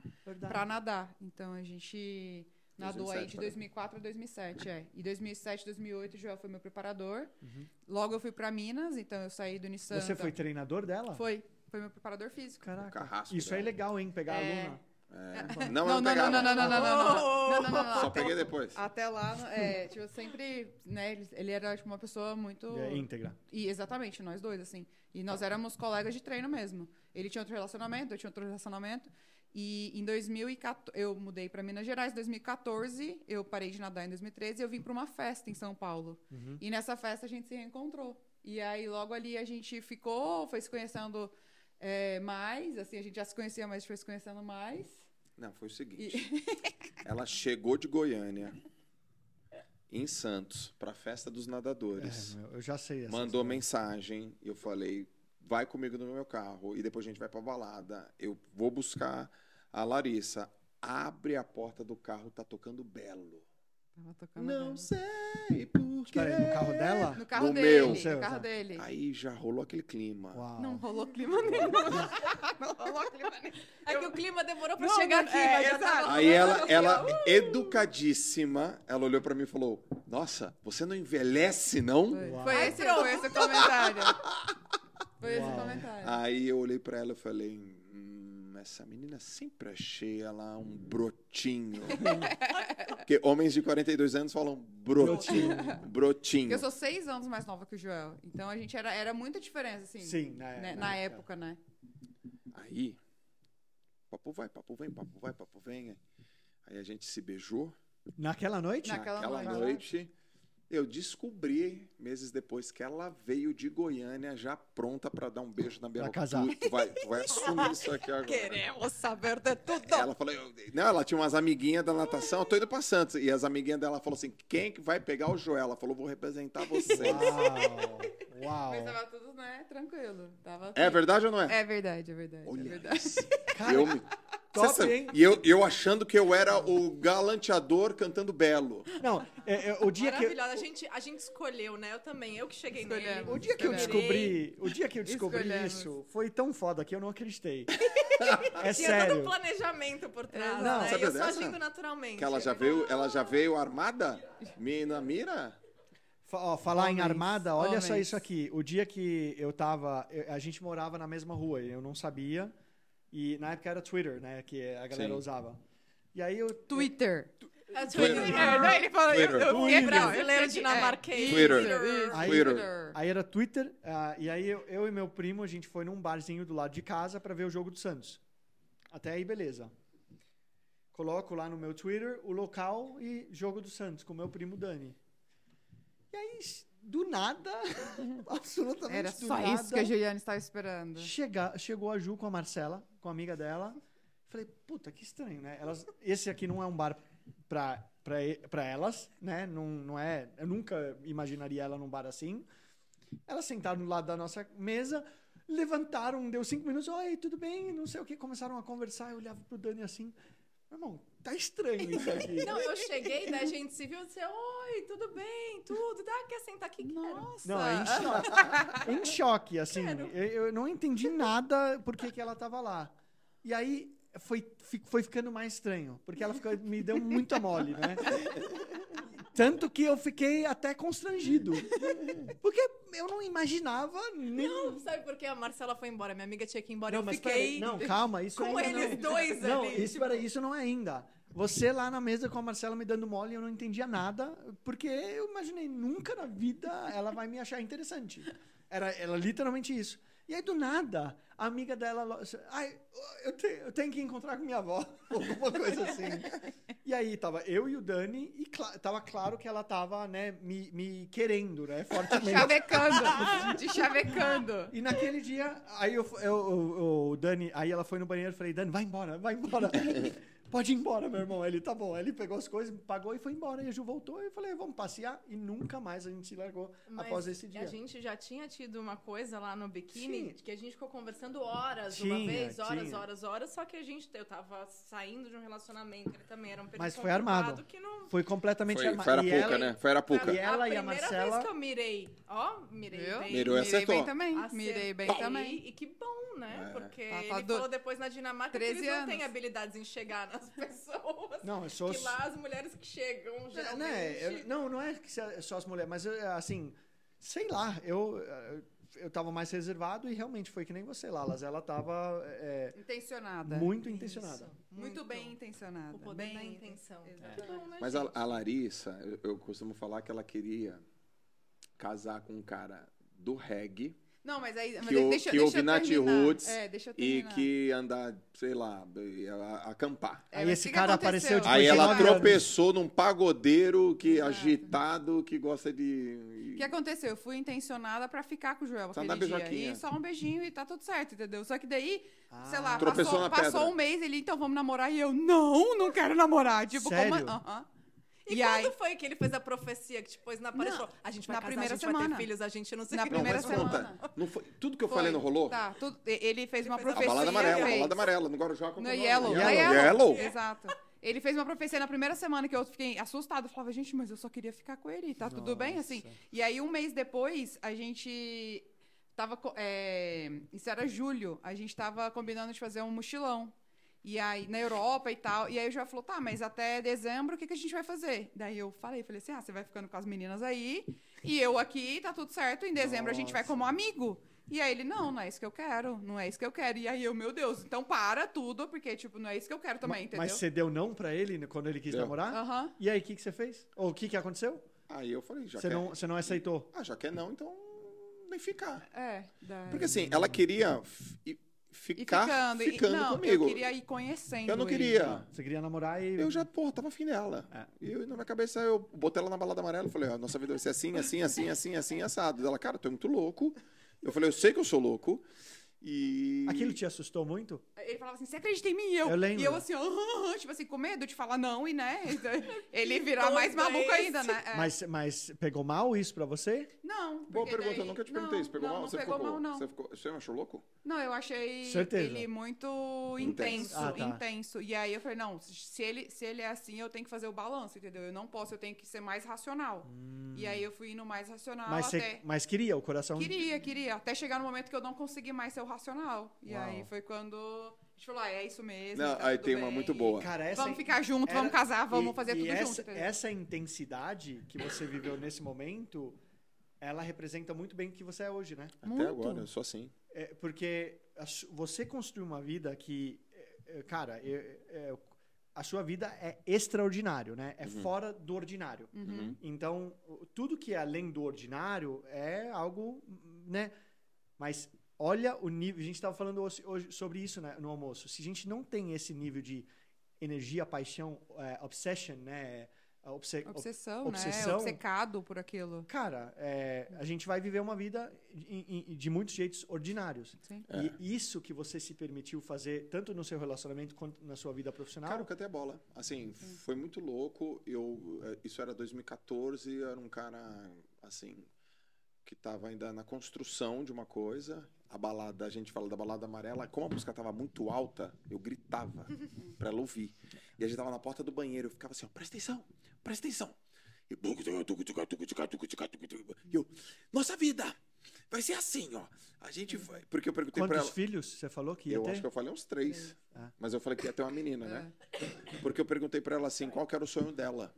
pra nadar. Então a gente nadou aí 2007 de pra 2004 a 2007, é. E 2007, 2008, o Joel foi meu preparador. Uhum. Logo eu fui pra Minas, então eu saí do Unisanta. Você foi treinador dela? Foi, foi meu preparador físico. Caraca. Carrasco Isso é legal, hein? Pegar É. aluna. É. Não, Não, não, não, não, não, não, não, não, não, não, não, não, não. Só peguei depois. Até lá, é, tipo, eu sempre, né, ele, ele era tipo, uma pessoa muito... É, íntegra. E exatamente, nós dois, assim. E nós éramos colegas de treino mesmo. Ele tinha outro relacionamento, eu tinha outro relacionamento. E em 2014, eu mudei para Minas Gerais. Em 2014, eu parei de nadar em 2013 e eu vim para uma festa em São Paulo. Uhum. E nessa festa a gente se reencontrou. E aí logo ali a gente ficou, foi se conhecendo é, mais, assim, a gente já se conhecia, mas foi se conhecendo mais. Não, foi o seguinte. Ela chegou de Goiânia, em Santos, pra festa dos nadadores. É, meu, eu já sei. essa Mandou história. mensagem e eu falei: vai comigo no meu carro e depois a gente vai pra balada. Eu vou buscar a Larissa. Abre a porta do carro, tá tocando belo. Tava tocando. Não dela. sei porquê. Espera aí, no carro dela? No carro No dele. meu. No Seu, carro tá. dele. Aí já rolou aquele clima. Uau. Não rolou clima nenhum. não rolou clima nenhum. É que o clima demorou pra Não, chegar não, aqui, é, mas já exato. tava Aí ela, ela ó. educadíssima, ela olhou pra mim e falou: Nossa, você não envelhece, não? Foi, Uau. foi esse, foi esse o comentário. Foi esse o Uau. comentário. Aí eu olhei pra ela e falei: hum, Essa menina sempre achei ela um brotinho. Porque homens de 42 anos falam brotinho. Brotinho. Eu sou seis anos mais nova que o Joel. Então a gente era, era muita diferença, assim. Sim, né, né, né, na é. época, né? Aí, papo vai, papo vem, papo vai, papo vem. Aí a gente se beijou. Naquela noite? Naquela Naquela noite. noite, eu descobri, meses depois, que ela veio de Goiânia já pronta pra dar um beijo na minha Pra casar. Tu, tu vai, tu vai assumir isso aqui agora. Queremos saber de tudo. Ela falou, eu- não, ela tinha umas amiguinhas da natação, eu tô indo pra Santos. E as amiguinhas dela falaram assim: quem que vai pegar o Joel? Ela falou, vou representar vocês. Uau. Uau. Mas tava tudo, né, tranquilo. Tava É verdade ou não é? É verdade, é verdade. é Olha verdade. isso. Cara, Eu me- top, sabe- hein? E eu, eu achando que eu era o galanteador cantando belo. Não, é, é, o dia que eu. A gente, a gente escolheu, né? Eu também. Eu que cheguei nele. Escolhemos. o dia que eu descobri, o dia que eu descobri Escolhemos. isso, foi tão foda que eu não acreditei. É Tinha sério. todo um planejamento por trás, Não, né? sabe E eu só dessa? agindo naturalmente. Que ela já veio, ela já veio armada? Mina mira? Ó, falar em Homens, armada, olha só homens. isso aqui. O dia que eu tava. a gente morava na mesma rua, e eu não sabia. E na época era Twitter, né? Que a galera Sim. usava. E aí eu. Twitter. É, Twitter. É, daí ele falou, eu, Twitter. eu, Twitter. eu- Brasileiro eu- dinamarquês. Twitter. Isso, Aí- Twitter. Aí era Twitter, ah, e aí eu, eu e meu primo, a gente foi num barzinho do lado de casa pra ver o jogo do Santos. Até aí, beleza. Coloco lá no meu Twitter o local e jogo do Santos com meu primo Dani. E aí, do nada, absolutamente Era do só nada, isso que a Juliana estava esperando. chega, chegou a Ju com a Marcela, com a amiga dela. Falei, puta, que estranho, né? Elas, esse aqui não é um bar pra, pra, pra elas, né? Não, não é, eu nunca imaginaria ela num bar assim. Elas sentaram do lado da nossa mesa, levantaram, deu cinco minutos, oi, tudo bem, não sei o que, começaram a conversar, eu olhava pro Dani assim, meu irmão, tá estranho isso aqui. Não, eu cheguei, daí a gente se viu e disse, oi, tudo bem, tudo. Dá, quer sentar aqui? Quero. Nossa. Não, é em choque. em choque, assim. Eu, eu não entendi nada porque que ela tava lá. E aí foi, foi ficando mais estranho, porque ela ficou- me deu muita mole, né? Tanto que eu fiquei até constrangido. Porque eu não imaginava nem. Não, sabe por que a Marcela foi embora? Minha amiga tinha que ir embora. Não, eu mas fiquei peraí, não, calma, isso com ainda eles não. dois Não, ali. isso, peraí, isso não é ainda. Você lá na mesa com a Marcela me dando mole, eu não entendia nada, porque eu imaginei nunca na vida ela vai me achar interessante. Era, era literalmente isso. E aí, do nada, a amiga dela. Ai, eu, te- eu tenho que encontrar com minha avó, alguma coisa assim. E aí, tava eu e o Dani, e cla- tava claro que ela tava, né, me, me querendo, né, fortemente. Chavecando. Te chavecando. E naquele dia, aí eu, eu- eu- o Dani, aí ela foi no banheiro e falei, Dani, vai embora, vai embora. Pode ir embora, meu irmão. Ele, tá bom. Aí ele pegou as coisas, pagou e foi embora. E a Ju voltou e eu falei, vamos passear. E nunca mais a gente se largou Mas após esse dia. A gente já tinha tido uma coisa lá no biquíni que a gente ficou conversando horas uma Tinha, vez, horas, tinha. horas, horas. Só que a gente, eu tava saindo de um relacionamento, ele também era um Mas foi armado. Que não... Foi completamente Foi, armado. foi Arapuca, ela- né? Foi Arapuca. E ela e a primeira Marcela- vez que eu mirei, ó, mirei Viu? bem. Mirou e Mirei acertou. bem também. Acertei, Mirei bem também. E que bom, né? É. Porque Tá, ele tá do- falou depois na Dinamarca que 13 eles não têm anos. habilidades em chegar nas pessoas. Não, eu sou... Que lá as mulheres que chegam, É, geralmente... né, eu- não, não é que se- só as mulheres, mas eu, assim, sei lá, eu, eu tava mais reservado e realmente foi que nem você, Lalas. Ela tava é, Intencionada. muito intencionada. Isso, Muito bem intencionada. O poder bem da intenção. Que bom, né, Mas a, a Larissa, eu, eu costumo falar que ela queria casar com um cara do reggae Não, mas aí. Mas Que o- deixa, que deixa ouve eu Nat terminar. Roots É, deixa eu e que andar, sei lá, a- acampar. É, Aí esse que cara que apareceu? Depois Aí de ela anos. tropeçou num pagodeiro que Exato. agitado, que gosta de. O que aconteceu? Eu fui intencionada pra ficar com o Joel Só aquele dia. beijoquinha. E só um beijinho e tá tudo certo, entendeu? Só que daí, sei lá, Ah. Tropeçou passou, na passou pedra. um mês ele, então vamos namorar. E eu, não, não quero namorar. Tipo, Sério? como. Aham. E, E quando aí- foi que ele fez a profecia que depois na parede Não, a gente vai na casar, primeira a gente vai ter semana. filhos, a gente não sei Na. Não, primeira mas semana. conta. Não foi, tudo que eu Foi. falei não rolou? Tá, tudo, ele fez Ele uma fez a A profecia. balada amarela, a fez. balada amarela. No Guarujá, No é? Yellow. Yellow. Na Yellow. Exato. Ele fez uma profecia na primeira semana que eu fiquei assustada. Eu falava, gente, mas eu só queria ficar com ele, tá tudo bem? Assim. Nossa. E aí, um mês depois, a gente tava. é, Isso era julho. A gente tava combinando de fazer um mochilão. E aí, na Europa e tal. E aí o Joel falou, tá, mas até dezembro, o que, que a gente vai fazer? Daí eu falei, falei assim, ah, você vai ficando com as meninas aí, e eu aqui, tá tudo certo, em dezembro a gente vai Nossa. como amigo. E aí ele, não, não é isso que eu quero, não é isso que eu quero. E aí eu, meu Deus, então para tudo, porque, tipo, não é isso que eu quero também, entendeu? Mas você deu não pra ele quando ele quis Deu. namorar? Aham. E aí, o que, que você fez? Ou o que, que aconteceu? Aí eu falei, já Você quer... não, você não aceitou? Ah, já quer não, então nem ficar. É, daí... Porque assim, ela queria e- ficar ficando, e- ficando não, comigo. eu queria ir conhecendo Eu não ele. queria. Ah, Você queria namorar e... Eu já, porra, tava afim dela. É. E eu, na minha cabeça, eu botei ela na balada amarela e falei, ó, nossa vida vai ser assim, assim, assim, assim, assim, assado. Ela, cara, tu é muito louco. Eu falei, eu sei que eu sou louco. E. Aquilo te assustou muito? Ele falava assim, você acredita em mim? E eu, Eu lembro. E eu assim, aham, aham, tipo assim, com medo de falar não e, né, ele virar mais maluco esse. ainda, né? É. Mas, mas pegou mal isso pra você? Não, Boa pergunta, daí- eu nunca te perguntei não, isso. Pegou não, mal? Não você pegou ficou, mal, não. Você, ficou, você achou louco? Não, eu achei Certeza. ele muito Intenso. intenso, Ah, tá. intenso. E aí eu falei, não, se ele, se ele é assim, eu tenho que fazer o balanço, entendeu? Eu não posso, eu tenho que ser mais racional. E aí eu fui indo mais racional Mas, até... você, mas queria, o coração... Queria, queria. Até chegar no momento que eu não consegui mais ser o E Uau. aí foi quando a gente falou, ah, é isso mesmo. Não, tá aí tem uma bem. muito boa. Cara, essa Vamos ficar junto, era- vamos casar, vamos e- fazer e tudo essa, junto. entendeu? Essa intensidade que você viveu nesse momento, ela representa muito bem o que você é hoje, né? Até Muito. agora, eu sou assim. É, porque você construiu uma vida que, é, é, cara, é- é, a sua vida é extraordinário, né? É fora do ordinário. Uhum. Então, o- tudo que é além do ordinário é algo, né? Mas olha o nível. A gente estava falando hoje, hoje sobre isso né, no almoço. Se a gente não tem esse nível de energia, paixão, é, obsession, né? a obse- ob- Obsessão, obsessão. né? Obcecado por aquilo. Cara, é, a gente vai viver uma vida em- de muitos jeitos ordinários. Sim. É. E isso que você se permitiu fazer, tanto no seu relacionamento quanto na sua vida profissional. Cara, eu catei a bola. Assim, foi muito louco. Eu, eh, isso era 2014, eu era um cara, assim, que tava ainda na construção de uma coisa. A balada, a gente fala da balada amarela. Como a música tava muito alta, eu gritava pra ela ouvir. E a gente tava na porta do banheiro, eu ficava assim, ó, presta atenção, presta atenção. E eu, nossa vida vai ser assim, ó. A gente vai. Porque eu perguntei pra Quantos ela. filhos você falou que ia Eu ter? acho que eu falei uns três. Ah. Mas eu falei que ia ter uma menina, né? É. Porque eu perguntei pra ela assim, qual que era o sonho dela?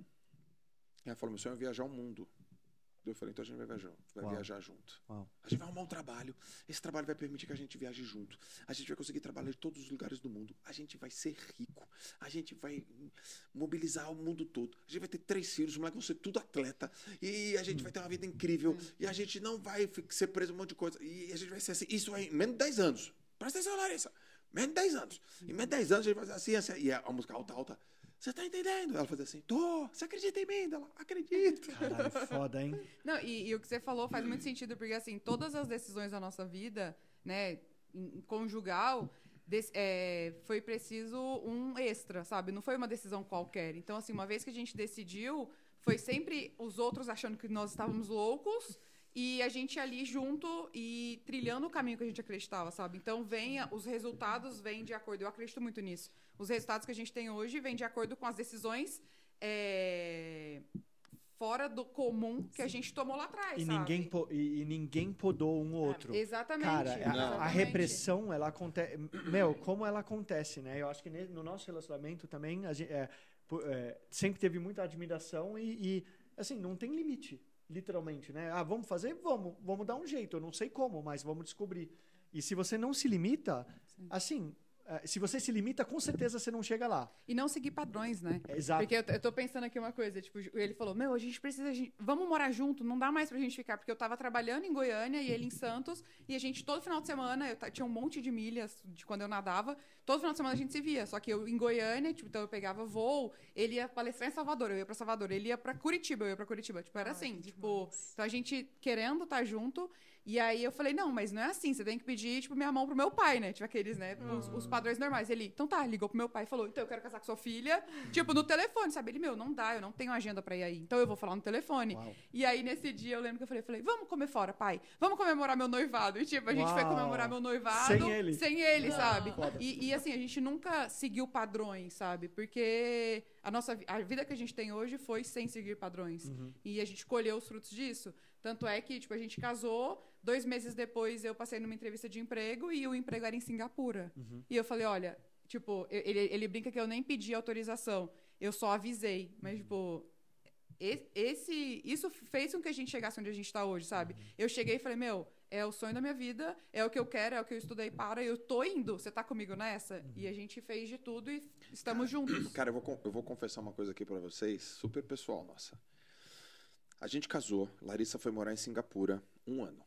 Ela falou, meu sonho é viajar o mundo. Eu falei, então a gente vai viajar, vai Uau. viajar junto. Uau. A gente vai arrumar um trabalho. Esse trabalho vai permitir que a gente viaje junto. A gente vai conseguir trabalhar em todos os lugares do mundo. A gente vai ser rico. A gente vai mobilizar o mundo todo. A gente vai ter três filhos, os moleques vão ser tudo atleta. E a gente vai ter uma vida incrível. E a gente não vai ser preso um monte de coisa. E a gente vai ser assim. Isso aí, em menos de 10 anos. Presta atenção, Larissa. Menos de 10 anos. Em menos de 10 anos a gente vai fazer assim, assim. E a a música alta, alta. Você tá entendendo? Ela fazia assim, tô. Você acredita em mim? Ela, acredito. Caralho, foda, hein? Não, e, e o que você falou faz muito sentido, porque assim, todas as decisões da nossa vida, né, conjugal, des- é, foi preciso um extra, sabe? Não foi uma decisão qualquer. Então, assim, uma vez que a gente decidiu, foi sempre os outros achando que nós estávamos loucos e a gente ali junto e trilhando o caminho que a gente acreditava, sabe? Então, venha, os resultados vêm de acordo. Eu acredito muito nisso. Os resultados que a gente tem hoje vêm de acordo com as decisões é, fora do comum que a gente tomou lá atrás, E sabe? ninguém, e, e ninguém podou um outro. Exatamente. Cara, a- a, repressão, ela acontece. Meu, como ela acontece, né? Eu acho que no nosso relacionamento também, a gente, é, é, sempre teve muita admiração e, e, assim, não tem limite, literalmente, né? Ah, vamos fazer? Vamos. Vamos dar um jeito. Eu não sei como, mas vamos descobrir. E se você não se limita, assim, é, se você se limita, com certeza você não chega lá. E não seguir padrões, né? É, Exato. Porque eu, eu tô pensando aqui uma coisa, tipo, ele falou, meu, a gente precisa, a gente- vamos morar junto, não dá mais pra gente ficar, porque eu tava trabalhando em Goiânia e ele em Santos, e a gente, todo final de semana, eu tinha um monte de milhas de quando eu nadava, todo final de semana a gente se via, só que eu em Goiânia, tipo, então eu pegava voo, ele ia palestrar em Salvador, eu ia pra Salvador, ele ia pra Curitiba, eu ia pra Curitiba, tipo, era Ai, assim, tipo, demais. então a gente querendo estar junto, E aí eu falei, não, mas não é assim, você tem que pedir, tipo, minha mão pro meu pai, né? Tipo, aqueles, né, os, os padrões normais. Ele, então tá, ligou pro meu pai e falou, então eu quero casar com sua filha, tipo, no telefone, sabe? Ele, meu, não dá, eu não tenho agenda pra ir aí, então eu vou falar no telefone. Uau. E aí, nesse dia, eu lembro que eu falei, falei, vamos comer fora, pai, vamos comemorar meu noivado. E, tipo, a gente foi Uau. comemorar meu noivado. Sem ele. Sem ele, sabe? Foda. E, e, assim, a gente nunca seguiu padrões, sabe? Porque a nossa a vida que a gente tem hoje foi sem seguir padrões. Uhum. E a gente colheu os frutos disso. Tanto é que, tipo, a gente casou, dois meses depois eu passei numa entrevista de emprego e o emprego era em Singapura. Uhum. E eu falei, olha, tipo, ele, ele brinca que eu nem pedi autorização, eu só avisei. Mas, Uhum. tipo, esse, isso fez com que a gente chegasse onde a gente tá hoje, sabe? Uhum. Eu cheguei e falei, meu, é o sonho da minha vida, é o que eu quero, é o que eu estudei para, eu tô indo, você tá comigo nessa? Uhum. E a gente fez de tudo e estamos juntos. Cara, eu vou, eu vou confessar uma coisa aqui pra vocês, super pessoal, nossa. A gente casou, Larissa foi morar em Singapura um ano.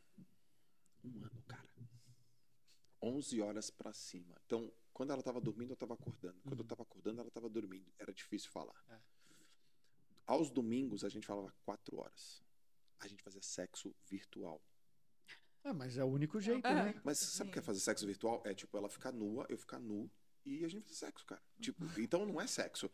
Um ano, cara. 11 horas pra cima. Então, quando ela tava dormindo, eu tava acordando. Quando eu tava acordando, ela tava dormindo. Era difícil falar. É. Aos domingos, a gente falava quatro horas. A gente fazia sexo virtual. É, mas é o único jeito, É. né? Mas sabe o que é fazer sexo virtual? É tipo, ela ficar nua, eu ficar nu e a gente fazer sexo, cara. Tipo, então não é sexo.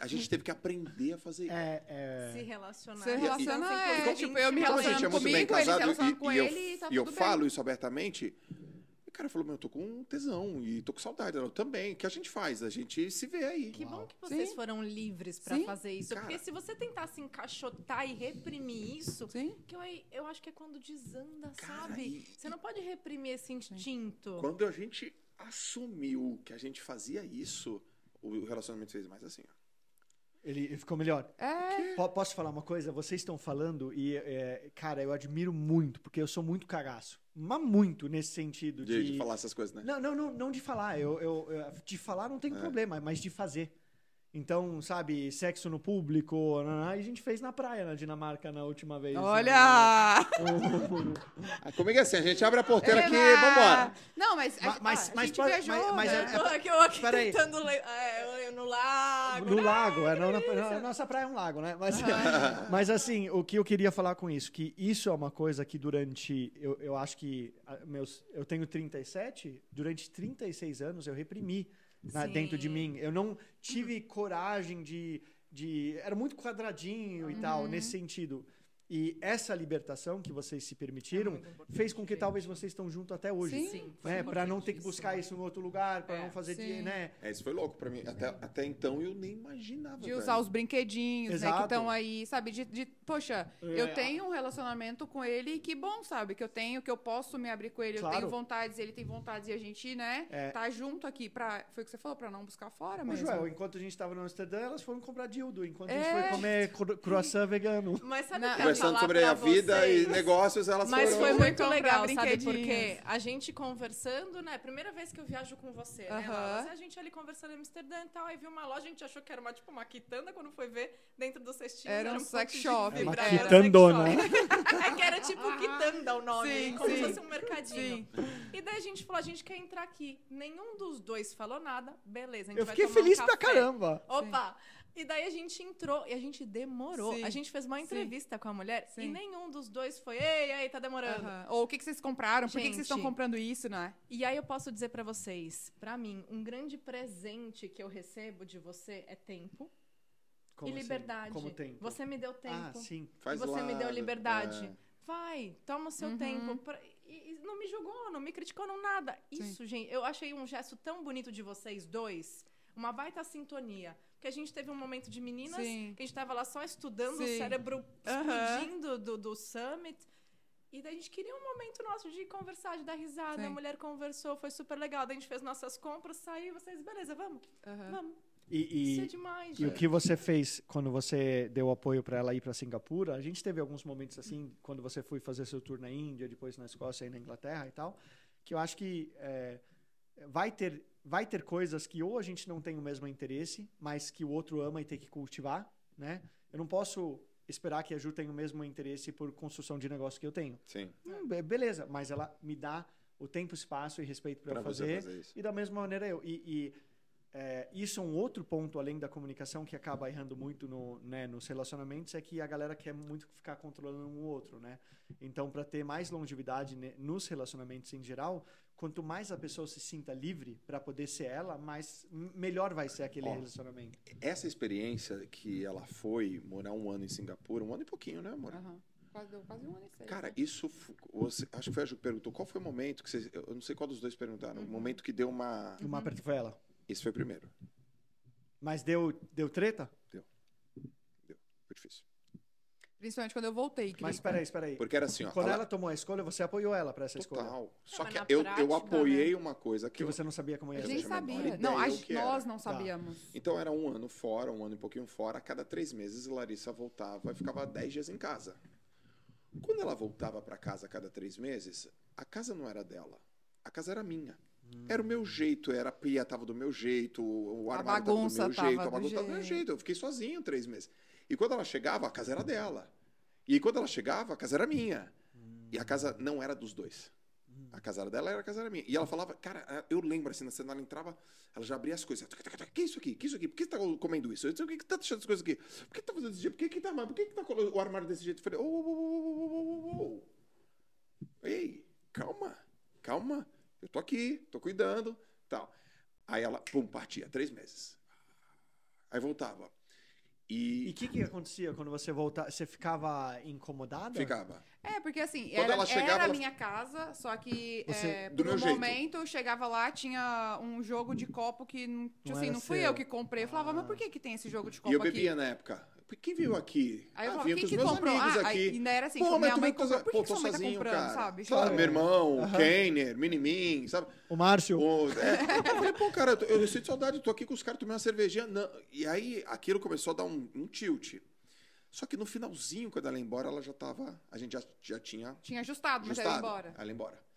A gente teve que aprender a fazer isso. É, Se é... relacionar. Se e- relacionar, é, Então, tipo, eu me a gente é muito bem comigo, ele se casado e, com e eu, ele e tá e eu falo bem. isso abertamente. E o cara falou, meu, eu tô com tesão e tô com saudade. Eu também. O que a gente faz? A gente se vê aí. Que bom Uau. que vocês Sim. foram livres pra Sim. fazer isso. Cara. Porque se você tentar se encaixotar e reprimir isso, Sim. que eu, eu acho que é quando desanda, Cara, sabe? e- Você não pode reprimir esse instinto. Quando a gente assumiu que a gente fazia isso, o relacionamento fez mais assim. ó. Ele ficou melhor. É, Po- Posso falar uma coisa? Vocês estão falando e, é, cara, eu admiro muito, porque eu sou muito cagaço. Mas muito nesse sentido De, de... de falar essas coisas, né? Não, não, não, não de falar. Eu, eu, eu- de falar não tem É. problema, mas de fazer. Então, sabe, sexo no público, e a gente fez na praia na Dinamarca na última vez. olha! Ah, comigo é assim, a gente abre a porteira aqui, Eba! vambora. Não, mas, Ma- a, mas- ah, mas a gente pode- viajou, mas- mas né? é- Eu aqui, eu aqui Peraí. tentando ler. É, no lago. No né? lago, é, não, na, na- nossa praia é um lago, né? Mas, mas assim, o que eu queria falar com isso, que isso é uma coisa que durante, eu, eu acho que meus, eu tenho 37, durante 36 anos eu reprimi na- Sim. dentro de mim. Eu não tive coragem de, de era muito quadradinho e tal nesse sentido. E essa libertação que vocês se permitiram importante, fez com que talvez vocês estão junto até hoje. Sim. Sim, foi Né, para não ter que buscar isso em outro lugar, para É, não fazer, de, né? É, isso foi louco pra mim. Até, até então eu nem imaginava. De usar velho. os brinquedinhos, né? Exato. Que estão aí, sabe? De, de- poxa, É. eu tenho um relacionamento com ele e que bom, sabe? Que eu tenho, que eu posso me abrir com ele. Eu Claro. tenho vontades, ele tem vontades e a gente, né? É. Tá junto aqui pra. Foi o que você falou, pra não buscar fora Ô, mesmo. Joel, enquanto a gente estava no Amsterdã, elas foram comprar dildo. Enquanto a É. gente foi comer cro- croissant vegano. Mas sabe Não, que eu Conversando sobre pra a vida vocês? e negócios, elas Mas foram... foi muito legal, sabe? Porque a gente conversando, né? Primeira vez que eu viajo com você, né? Laura? A gente ali conversando em Amsterdã e tal, aí viu uma loja, a gente achou que era uma, tipo, uma quitanda, quando foi ver dentro do cestinho. Era um ponto sex shop. É uma um quitandona. É que era tipo quitanda o nome, Sim, como sim. se fosse um mercadinho. Sim. E daí a gente falou, a gente quer entrar aqui. Nenhum dos dois falou nada, beleza, a gente Eu vai fiquei tomar um feliz pra café. caramba. Opa! E daí a gente entrou e a gente demorou. Sim. A gente fez uma Sim. entrevista com a mulher e Sim. nenhum dos dois foi, ei, ei, tá demorando. Aham. Ou o que, que vocês compraram? Por que, que vocês estão Gente. comprando isso, né? E aí eu posso dizer pra vocês, pra mim, um grande presente que eu recebo de você é tempo Como e assim? liberdade. Como tempo? Você me deu tempo. Ah, sim. Faz e você me lá, deu liberdade. é. Vai, toma o seu Uhum. tempo. pra- E, e não me julgou, não me criticou, não nada. Isso, gente, eu achei um gesto tão bonito de vocês dois. Uma baita sintonia. Porque a gente teve um momento de meninas, Sim. que a gente tava lá só estudando, o Sim. cérebro Aham. explodindo do, do summit. E daí a gente queria um momento nosso de conversar, de dar risada. Sim. A mulher conversou, foi super legal. Daí a gente fez nossas compras, saiu, vocês, beleza, vamos, Aham. vamos. E, Isso é e, demais, e o que você fez quando você deu apoio para ela ir para Singapura? A gente teve alguns momentos assim, quando você foi fazer seu tour na Índia, depois na Escócia e na Inglaterra e tal, que eu acho que é, vai ter vai ter coisas que ou a gente não tem o mesmo interesse, mas que o outro ama e tem que cultivar, né? Eu não posso esperar que a Ju tenha o mesmo interesse por construção de negócio que eu tenho. Sim, Hum, be- beleza, mas ela me dá o tempo, espaço e respeito para fazer, fazer isso. e da mesma maneira eu. E, e é, isso é um outro ponto além da comunicação que acaba errando muito no, né, nos relacionamentos é que a galera quer muito ficar controlando um outro, né? Então, para ter mais longevidade né, nos relacionamentos em geral, quanto mais a pessoa se sinta livre para poder ser ela, mais melhor vai ser aquele Ó, relacionamento. Essa experiência que ela foi morar um ano em Singapura, um ano e pouquinho, né, amor? Aham. Quase, deu quase um ano e seis. Cara, né? isso. Você, acho que foi a Ju que perguntou. Qual foi o momento que vocês. Eu não sei qual dos dois perguntaram. Uhum. O momento que deu uma. O mapa foi ela. Esse foi o primeiro. Mas deu, deu treta? Foi difícil. Principalmente quando eu voltei. que Mas espera aí, espera aí. Porque era assim, ó. Quando ela- ela tomou a escolha, você apoiou ela para essa escolha. Total. Só mas que eu, eu prática, apoiei uma coisa que Que eu, você não sabia como ia A Eu ser. menor sabia. Não, a o gente- que era. nós não Tá. sabíamos. Então era um ano fora, um ano e pouquinho fora. A cada três meses, Larissa voltava e ficava dez dias em casa. Quando ela voltava para casa a cada três meses, a casa não era dela. A casa era minha. Era o meu jeito, era a pia tava do meu jeito, o armário tava do meu tava jeito, a bagunça tava do meu jeito. jeito. Eu fiquei sozinho três meses. E quando ela chegava, a casa era dela. E quando ela chegava, a casa era minha. E a casa não era dos dois. A casa era dela, era a casa era minha. E ela falava, cara, eu lembro assim, na cena ela entrava, ela já abria as coisas. Que isso aqui? Que isso aqui? Por que você tá comendo isso? Eu Por que que tá deixando as coisas aqui? Por que tá fazendo desse jeito? Por que que tá, por que que tá o armário desse jeito? Eu falei, ô, ô, ô, ô. Ei, calma, calma. Eu tô aqui, tô cuidando, tal. Aí ela, pum, partia, três meses. Aí voltava. E o que, que acontecia quando você voltava? Você ficava incomodada? ficava. É, porque assim, Quando era, ela chegava, era a ela- minha casa, só que Você- é, por um jeito. momento chegava lá, tinha um jogo de copo que não, Não assim, não fui seu. eu que comprei. Eu falava, Ah. mas por que, que tem esse jogo de copo E eu aqui? bebia na época. Quem viu aqui? Aí eu ah, vinha quem com os que meus comprou? amigos Ah, aqui. aí, ainda era assim, Pô, mas minha mãe comprou. Por que, Pô, que sua mãe tá sozinho, comprando, cara. sabe? Sabe, Tipo, meu irmão. Kenner, Minimin, sabe? O Márcio. O- é, eu falei, pô, cara, eu, tô- eu sinto saudade, tô aqui com os caras tomando uma cervejinha. Não. E aí aquilo começou a dar um, um tilt. Só que no finalzinho, quando ela ia embora, ela já tava. A gente já, já tinha Tinha ajustado, mas aí eu ia ajustado. embora. Ela ia embora.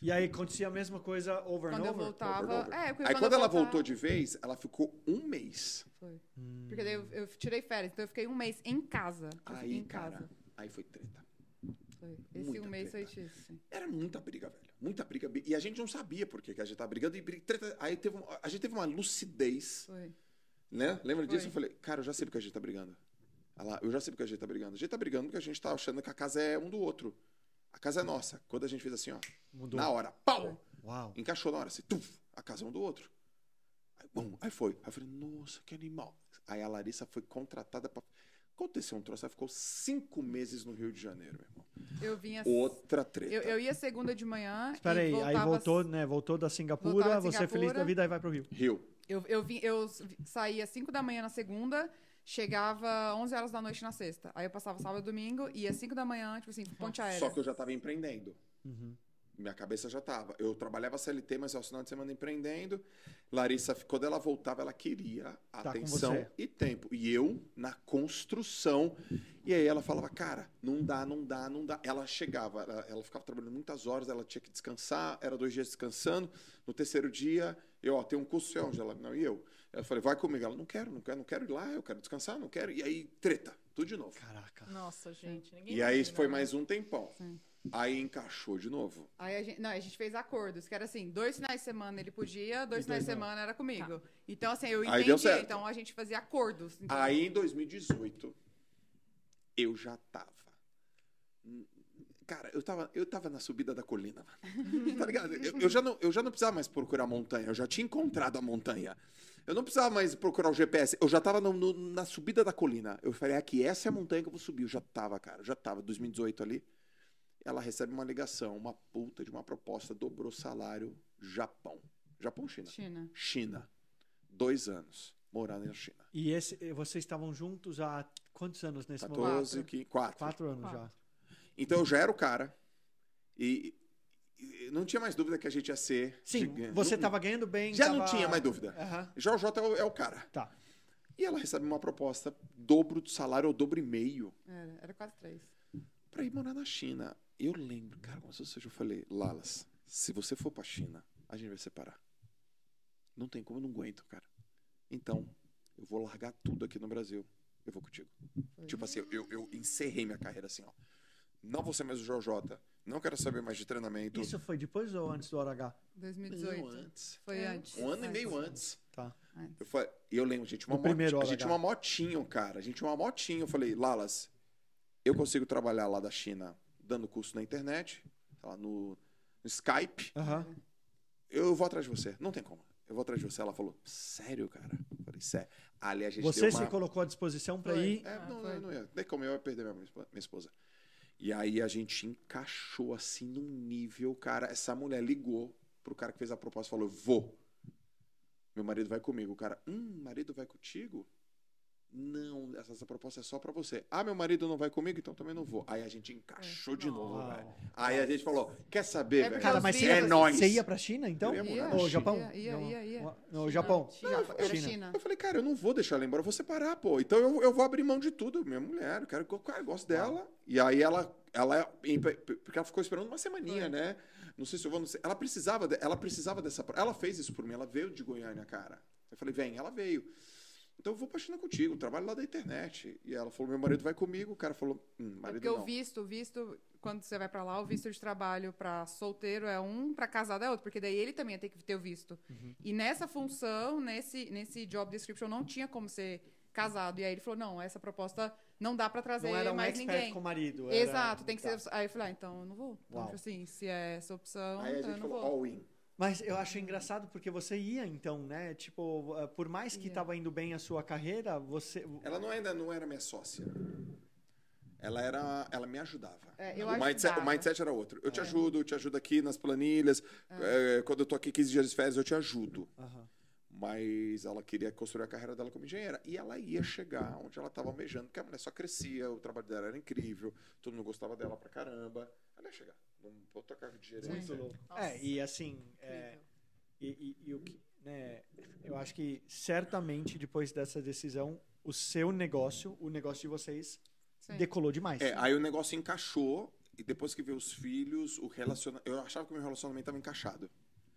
E aí acontecia a mesma coisa over Quando and eu over? voltava. Over and over. É, Aí quando, quando eu ela voltava- voltou de vez, ela ficou um mês. Foi. Hum. Porque daí eu, eu tirei férias, então eu fiquei um mês em casa. Eu Aí, em cara, casa. aí foi treta. Foi. Esse muita um mês treta. foi difícil. Era muita briga, velho. Muita briga. E a gente não sabia por que a gente tava brigando. E briga, treta. Aí teve a gente teve uma lucidez, Foi. né? Lembra disso? Foi. Eu falei, cara, eu já sei porque a gente tá brigando. Ela, eu já sei porque a gente tá brigando. A gente tá brigando porque a gente tá achando que a casa é um do outro. A casa é nossa. Quando a gente fez assim, ó, Mudou. na hora, pau! Uau. Encaixou na hora, assim, tuf, a casa é um do outro. Aí, bom, aí foi. Aí eu falei, nossa, que animal. Aí a Larissa foi contratada pra. Aconteceu um troço, ela ficou cinco meses no Rio de Janeiro, meu irmão. Eu vinha. Outra treta. Eu, eu ia segunda de manhã. Espera aí, aí voltava voltou, né? Voltou da Singapura, Voltava você é feliz da vida, aí vai pro Rio. Rio. Eu, eu, vim, eu saía às 5 da manhã na segunda, chegava 11 horas da noite na sexta. Aí eu passava sábado e domingo, ia às 5 da manhã, tipo assim, ponte aérea. Só que eu já estava empreendendo. Uhum. Minha cabeça já estava. Eu trabalhava CLT, mas ao final de semana empreendendo. Larissa, quando ela voltava, ela queria Tá atenção e tempo. E eu na construção. E aí ela falava, cara, não dá, não dá, não dá. Ela chegava, ela, ela ficava trabalhando muitas horas, ela tinha que descansar, era dois dias descansando. No terceiro dia, eu, ó, tem um curso Angela. Não, e eu? Eu falei, vai comigo. Ela, não quero, não quero, não quero ir lá, eu quero descansar, não quero. E aí, treta, tudo de novo. Caraca. Nossa, gente. Ninguém E aí imagina, foi né? mais um tempão. Sim. Aí encaixou de novo. Aí a gente, não, a gente fez acordos, que era assim, dois finais de semana ele podia, dois finais de semana era comigo. Então, assim, eu Aí entendi, deu certo. então a gente fazia acordos. Então, Aí em 2018, eu já tava. Cara, eu tava, eu tava na subida da colina, mano. Tá ligado? Eu, eu já não, eu já não precisava mais procurar a montanha, eu já tinha encontrado a montanha. Eu não precisava mais procurar o GPS, eu já tava no- no- na subida da colina. Eu falei, aqui, essa é a montanha que eu vou subir. Eu já tava, cara, já tava, 2018 ali. Ela recebe uma ligação, uma puta de uma proposta, dobrou salário, Japão. Japão ou China? China. China. Dois anos morando na China. E esse, vocês estavam juntos há quantos anos nesse momento? 14, 15, 4. Quatro anos Quatro. já. Então eu já era o cara. E não tinha mais dúvida que a gente ia ser. Sim, gigante. você Não- estava ganhando bem. Já não tava- tinha mais dúvida. Já o Jota é o, é o cara. Tá. E ela recebe uma proposta, dobro do salário ou dobro e meio, Era, era quase três. pra ir morar na China. Eu lembro, cara, como se fosse, eu falei, Lalas, se você for pra China, a gente vai separar. Não tem como, eu não aguento, cara. Então, eu vou largar tudo aqui no Brasil. Eu vou contigo. Foi. Tipo assim, eu, eu encerrei minha carreira assim, ó. Não vou ser mais o JJ. Não quero saber mais de treinamento. Isso foi depois ou antes do OH? 2018. Não, antes. Foi É. antes. Um ano e Antes. meio antes. Tá. Eu falei, e eu lembro, a gente tinha uma, primeiro a gente tinha uma motinho, cara. A gente tinha uma motinho. Eu falei, Lalas, eu consigo trabalhar lá da China dando curso na internet, lá, no, no Skype. Aham. Eu vou atrás de você. Não tem como. Eu vou atrás de você. Ela falou, sério, cara? Eu falei, sério. Ali a gente Você deu se uma... colocou à disposição para ir. É, não, foi. não, não ia. Nem como eu ia perder minha, minha esposa. E aí a gente encaixou assim num nível, cara. Essa mulher ligou pro cara que fez a proposta e falou: Vou. Meu marido vai comigo. O cara, hum, marido vai contigo? Não, essa, essa proposta é só pra você. Ah, meu marido não vai comigo, então também não vou. Aí a gente encaixou de novo, Uau. velho. Aí a gente falou: Quer saber, É velho? Cara, mas você vídeos- ia, É nóis. você ia pra China, então? Eu ia Ou. Japão? Ia, ia, ia, ia. No Japão. Era China. Eu falei, cara, eu não vou deixar ela embora, eu vou separar, pô. Então eu, eu vou abrir mão de tudo, minha mulher, eu quero que eu eu gosto dela. E aí ela, ela, porque ela ficou esperando uma semaninha, Foi. né? Não sei se eu vou, não sei. Ela precisava, ela precisava dessa, ela fez isso por mim, ela veio de Goiânia, cara. Eu falei, vem, ela veio. Então eu vou pra China contigo, trabalho lá da internet. E ela falou, meu marido vai comigo. O cara falou, hum, É marido porque não. o visto, o visto, quando você vai pra lá, o visto de trabalho pra solteiro é um, pra casado é outro, porque daí ele também tem que ter o visto. Uhum. E nessa função, nesse, nesse job description, não tinha como ser casado. E aí ele falou: não, essa proposta não dá pra trazer Não era um mais ninguém. com o marido. era- Exato, tem que Tá. ser. Aí eu falei, ah, então eu não vou. Então, Uau. assim, se é essa opção, Aí a então eu gente não falou, vou. all in. Mas eu acho engraçado porque você ia, então, né? Tipo, eh, por mais que estava indo bem a sua carreira, você. Ela não, ainda não era minha sócia. Ela era, ela me ajudava. É, eu o, mindset, o ajudava. mindset era outro. Eu te ajudo, eu te ajudo aqui nas planilhas. É, quando eu tô aqui 15 dias de férias, eu te ajudo. Mas ela queria construir a carreira dela como engenheira. E ela ia chegar onde ela estava almejando, porque a mulher só crescia, o trabalho dela era incrível, todo mundo gostava dela pra caramba. Ela ia chegar num outro cargo de gerência. Muito louco. Nossa, É, e assim. é, e, e- e o que. Né, eu acho que certamente depois dessa decisão, o seu negócio, o negócio de vocês, Sim. decolou demais. É, aí o negócio encaixou. E depois que veio os filhos, o relacionamento. Eu achava que o meu relacionamento estava encaixado.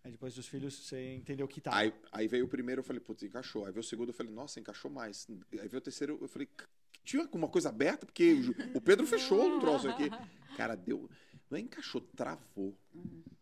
Aí depois dos filhos, você entendeu que tá. Aí, aí veio o primeiro, eu falei, putz, encaixou. Aí veio o segundo, eu falei, nossa, encaixou mais. Aí veio o terceiro, eu falei, "C- tinha alguma coisa aberta? Porque o- o Pedro fechou o troço aqui. Cara, deu. Não é encaixou, travou.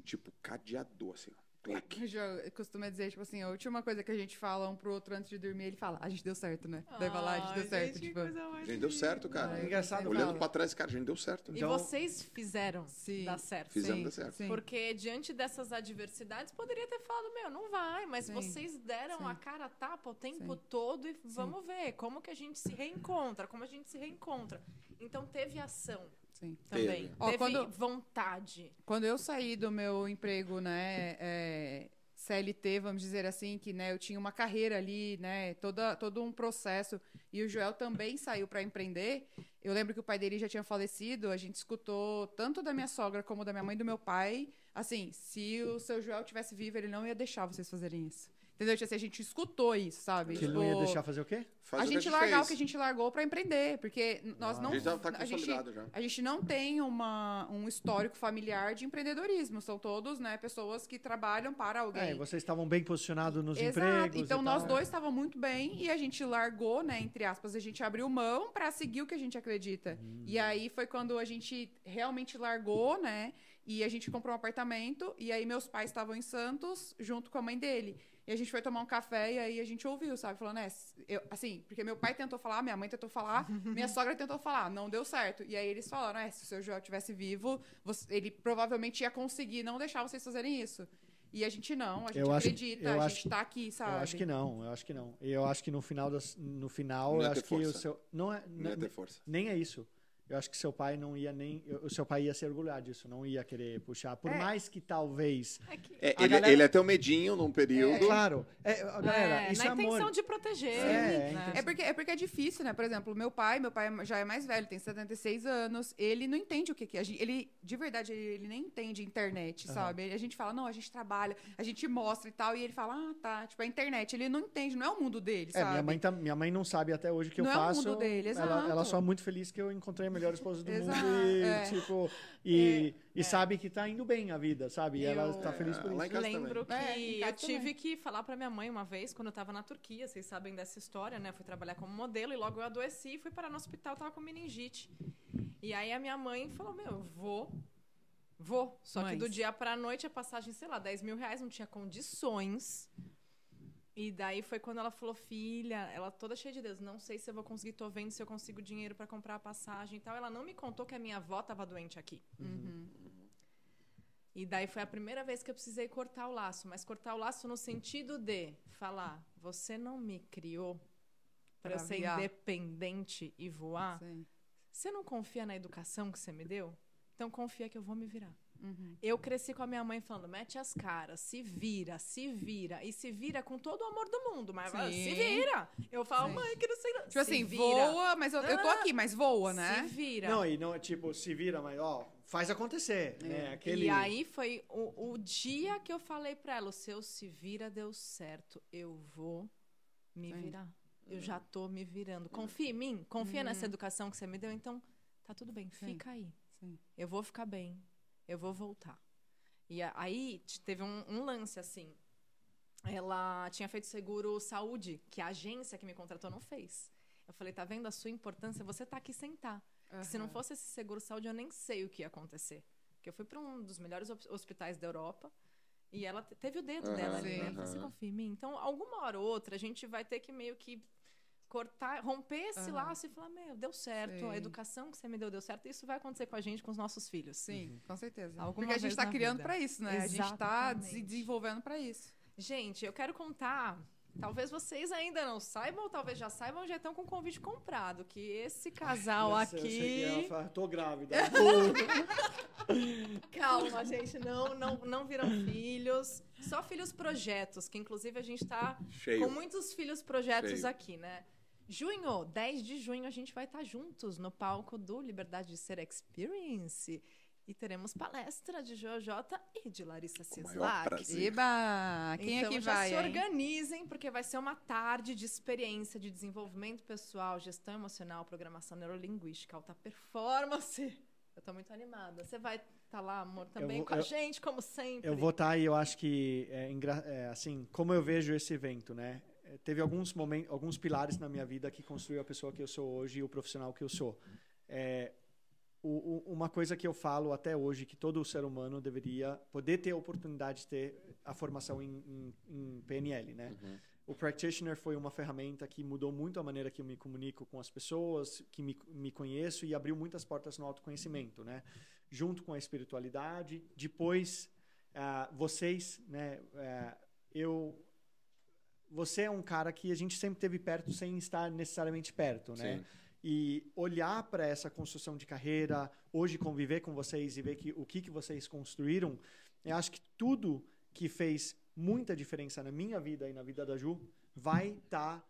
Tipo, cadeador, assim, ó. Clac. O Jo costuma dizer, tipo assim, a última coisa que a gente fala um pro outro antes de dormir, ele fala, a gente deu certo, né? Daí vai lá, a gente deu certo. gente, tipo, A gente deu certo, cara. É engraçado. Olhando fala. pra trás, cara, a gente deu certo. E Então- vocês fizeram Sim. dar certo. Fizemos sim, dar certo. sim. Porque diante dessas adversidades, poderia ter falado, meu, não vai, mas Sim. vocês deram Sim. a cara a tapa o tempo Sim. todo e vamos ver como que a gente se reencontra, como a gente se reencontra. Então teve ação Sim. também, Teve. Ó, teve quando- vontade. Quando eu saí do meu emprego, né, é, CLT, vamos dizer assim, que né, eu tinha uma carreira ali, né, toda, todo um processo, e o Joel também saiu para empreender. Eu lembro que o pai dele já tinha falecido, a gente escutou tanto da minha sogra como da minha mãe e do meu pai, assim, se o seu Joel tivesse vivo, ele não ia deixar vocês fazerem isso. Entendeu? Tipo assim, a gente escutou isso, sabe? Que ele não ia Tipo, deixar fazer o quê? Faz a o que gente largar fez. o que a gente largou para empreender, porque nós Ah. não A gente já tá a gente- consolidado já. a gente não tem uma, um histórico familiar de empreendedorismo. São todos né, pessoas que trabalham para alguém. É, vocês estavam bem posicionados nos Exato. empregos. Então e nós tal. dois estávamos muito bem e a gente largou, né, entre aspas, a gente abriu mão para seguir o que a gente acredita. Hum. E aí foi quando a gente realmente largou, né? E a gente comprou um apartamento e aí meus pais estavam em Santos junto com a mãe dele. E a gente foi tomar um café e aí a gente ouviu, sabe? Falando, é, eu, assim, porque meu pai tentou falar, minha mãe tentou falar, minha sogra tentou falar, não deu certo. E aí eles falaram, é, se o seu Joel tivesse vivo, você- ele provavelmente ia conseguir não deixar vocês fazerem isso. E a gente não, a gente Eu acho- acredita, eu a acho- gente tá aqui, sabe? Eu acho que não, eu acho que não. Eu acho que no final, das, no final, Não eu acho que o seu. Não é. Não não- ter força. nem é isso. Eu acho que seu pai não ia nem. O seu pai ia se orgulhar disso, não ia querer puxar. Por É. mais que talvez. É que É, ele, galera- ele até o medinho num É, período. claro. É, galera, é, isso na é intenção amor. de proteger. É, né? É porque, é porque é difícil, né? Por exemplo, meu pai, meu pai já é mais velho, tem 76 anos, ele não entende o que, que é. a gente- Ele, de verdade, ele, ele nem entende internet, Aham. sabe? A gente fala, não, a gente trabalha, a gente mostra e tal, e ele fala, ah, tá, tipo, a internet. Ele não entende, não é o mundo dele, É, sabe? minha mãe, tá, minha mãe não sabe até hoje o que Não eu é o faço. mundo dele, ela, exato. ela só é muito feliz que eu encontrei a melhor esposa do Exato, mundo e, é. tipo, e, e sabe que tá indo bem a vida, sabe? E ela Eu- tá feliz por É, isso. em casa Lembro que É, em casa eu tive também. que falar pra minha mãe uma vez, quando eu tava na Turquia, vocês sabem dessa história, né? Fui trabalhar como modelo e logo eu adoeci e fui parar no hospital, tava com meningite. E aí a minha mãe falou: Meu, eu vou. Vou. Só que Mães. do dia pra noite a passagem, sei lá, 10 mil reais, não tinha condições. E daí foi quando ela falou, filha, ela toda cheia de Deus, não sei se eu vou conseguir, tô vendo se eu consigo dinheiro pra comprar a passagem e tal. Ela não me contou que a minha avó tava doente aqui. Uhum. E daí foi a primeira vez que eu precisei cortar o laço, mas cortar o laço no sentido de falar, você não me criou para eu ser viar. independente e voar? Sim. Você não confia na educação que você me deu? Então confia que eu vou me virar. Uhum. Eu cresci com a minha mãe falando, mete as caras, se vira, se vira. E se vira com todo o amor do mundo, mas Sim. se vira. Eu falo, Sim. mãe, que não sei. Tipo assim, vira. voa, mas eu, eu tô aqui, mas voa, né? Se vira. Não, e não é tipo, se vira, mas ó, faz acontecer, né? Aquele... E aí foi o, o dia que eu falei pra ela, o seu se vira deu certo, eu vou me Sim. virar. Eu já tô me virando. Confia em mim, confia nessa educação que você me deu, então tá tudo bem, Sim. fica aí. Sim. Eu vou ficar bem, eu vou voltar. E aí teve um, um lance assim. Ela tinha feito seguro saúde, que a agência que me contratou não fez. Eu falei, tá vendo a sua importância? Você tá aqui sentar. Que Se não fosse esse seguro saúde, eu nem sei o que ia acontecer. Porque eu fui para um dos melhores hos- hospitais da Europa e ela te- teve o dedo Aham, dela ali, né? falei, Você aham. confia em mim? Então, alguma hora ou outra, a gente vai ter que meio que cortar, romper esse Aham. laço e falar, meu, deu certo, a Sim. educação que você me deu deu certo. Isso vai acontecer com a gente, com os nossos filhos. Sim, com certeza. Alguma Porque a gente tá na criando pra isso, né? A gente tá Exatamente. se desenvolvendo pra isso. Gente, eu quero contar. Talvez vocês ainda não saibam, ou talvez já saibam, já estão com o convite comprado. Que esse casal ela aqui. fala, tô grávida. Calma, gente, não, não, não viram filhos. Só filhos projetos, que inclusive a gente tá Cheio. com muitos filhos projetos Cheio. aqui, né? Junho, 10 de junho, a gente vai estar juntos no palco do Liberdade de Ser Experience. E teremos palestra de Jojota e de Larissa Sislak. Eba! Quem então é que já vai? se hein? organizem, porque vai ser uma tarde de experiência de desenvolvimento pessoal, gestão emocional, programação neurolinguística, alta performance. Eu tô muito animada. Você vai estar lá, amor, também vou- com a eu- gente, como sempre. Eu vou estar e eu acho que, é, é, assim, como eu vejo esse evento, né? É, Teve alguns momentos, alguns pilares na minha vida que construiu a pessoa que eu sou hoje e o profissional que eu sou. É, o- o- uma coisa que eu falo até hoje que todo ser humano deveria poder ter a oportunidade de ter a formação em, em- em PNL, né? Uhum. O Practitioner foi uma ferramenta que mudou muito a maneira que eu me comunico com as pessoas, que me, me conheço e abriu muitas portas no autoconhecimento, né? Junto com a espiritualidade. Depois, ah, vocês, né? ah, eu, você é um cara que a gente sempre teve perto sem estar necessariamente perto, né? Sim. E olhar para essa construção de carreira, hoje conviver com vocês e ver que, o que, que vocês construíram, eu acho que tudo que fez muita diferença na minha vida e na vida da Ju vai estar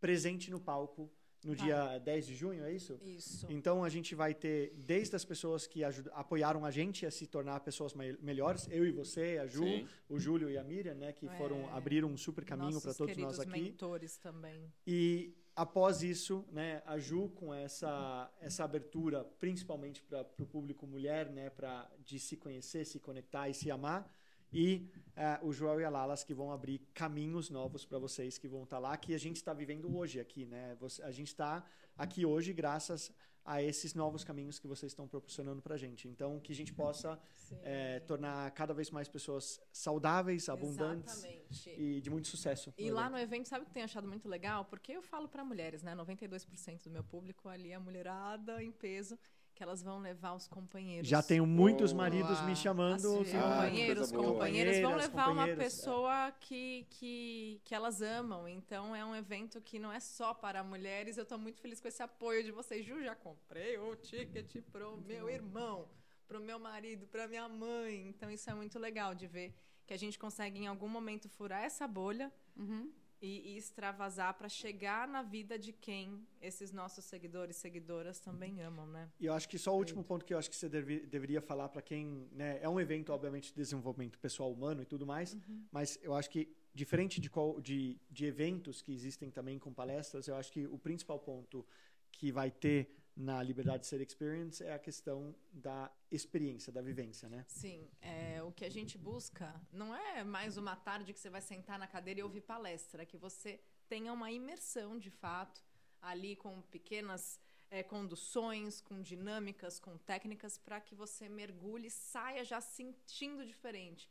presente no palco no Vai. dia 10 de junho, é isso? Isso. Então a gente vai ter desde as pessoas que apoiaram a gente a se tornar pessoas melhores, eu e você, a Ju, Sim. o Júlio e a Miriam, né, que É. foram abriram um super caminho para todos nós aqui. mentores também. E após isso, né, a Ju com essa essa abertura, principalmente para o público mulher, né, para de se conhecer, se conectar e se amar, e eh, o Joel e a Lalas que vão abrir caminhos novos para vocês que vão estar lá, que a gente está vivendo hoje aqui, né? Você- a gente está aqui hoje graças a esses novos caminhos que vocês estão proporcionando para a gente. Então, que a gente possa eh, tornar cada vez mais pessoas saudáveis, abundantes Exatamente. e de muito sucesso. E lá no evento, sabe o que eu tenho achado muito legal? Porque eu falo para mulheres, né? 92% do meu público ali é mulherada em peso, que elas vão levar os companheiros. Já tenho muitos Boa. maridos me chamando. Os Sim. Ah, companheiros, companheiras vão levar uma é. pessoa que, que, que elas amam. Então é um evento que não é só para mulheres. Eu estou muito feliz com esse apoio de vocês. Ju, já comprei o ticket pro meu irmão, pro meu marido, pra minha mãe. Então isso é muito legal de ver que a gente consegue em algum momento furar essa bolha Uhum. E, e extravasar para chegar na vida de quem esses nossos seguidores e seguidoras também amam, né? E eu acho que só o último ponto que eu acho que você deve- deveria falar para quem, né, é um evento obviamente de desenvolvimento pessoal humano e tudo mais, mas eu acho que diferente de, qual, de de eventos que existem também com palestras, eu acho que o principal ponto que vai ter na Liberdade de Ser Experience é a questão da experiência, da vivência, né? Sim, é, o que a gente busca não é mais uma tarde que você vai sentar na cadeira e ouvir palestra, é que você tenha uma imersão de fato ali com pequenas é, conduções, com dinâmicas, com técnicas, para que você mergulhe saia já sentindo diferente.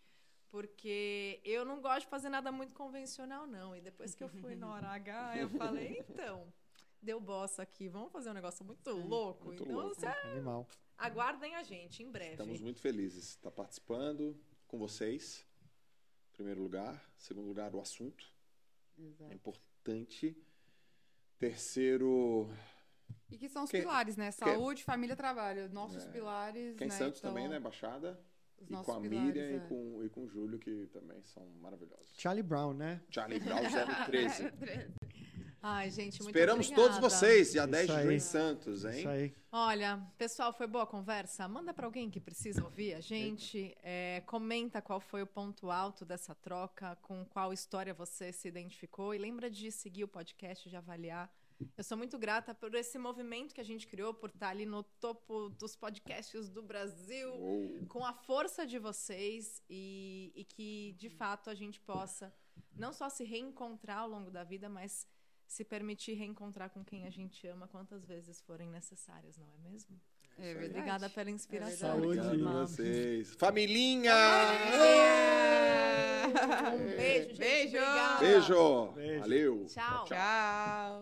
Porque eu não gosto de fazer nada muito convencional, não. E depois que eu fui na hora H, eu falei, então, deu bossa aqui, vamos fazer um negócio muito louco. muito então, louco. você Animal. aguardem a gente em breve. Estamos muito felizes de estar participando com vocês. Em primeiro lugar. Segundo lugar, o assunto. É Exato. importante. Terceiro, E que são os Que- pilares, né? Saúde, família, trabalho. Nossos É. pilares. quem né? Santos Então, também, né? Baixada. Os E com a pilares, Miriam é. e, com, e com o Júlio, que também são maravilhosos. Charlie Brown, né? Charlie Brown 013. Ai, gente, muito Esperamos obrigada. todos vocês, dia Isso 10 de aí. junho em Santos, hein? Isso aí. Olha, pessoal, foi boa a conversa? Manda para alguém que precisa ouvir a gente. É, comenta qual foi o ponto alto dessa troca, com qual história você se identificou. E lembra de seguir o podcast, de avaliar. Eu sou muito grata por esse movimento que a gente criou, por estar ali no topo dos podcasts do Brasil, Uou. com a força de vocês e, e que, de fato, a gente possa não só se reencontrar ao longo da vida, mas se permitir reencontrar com quem a gente ama quantas vezes forem necessárias, não é mesmo? É verdade. Obrigada pela inspiração. Saúde. Obrigado a vocês. Família! Um beijo, gente. Beijo. Obrigada. Beijo! Beijo. Valeu! Tchau. Tchau.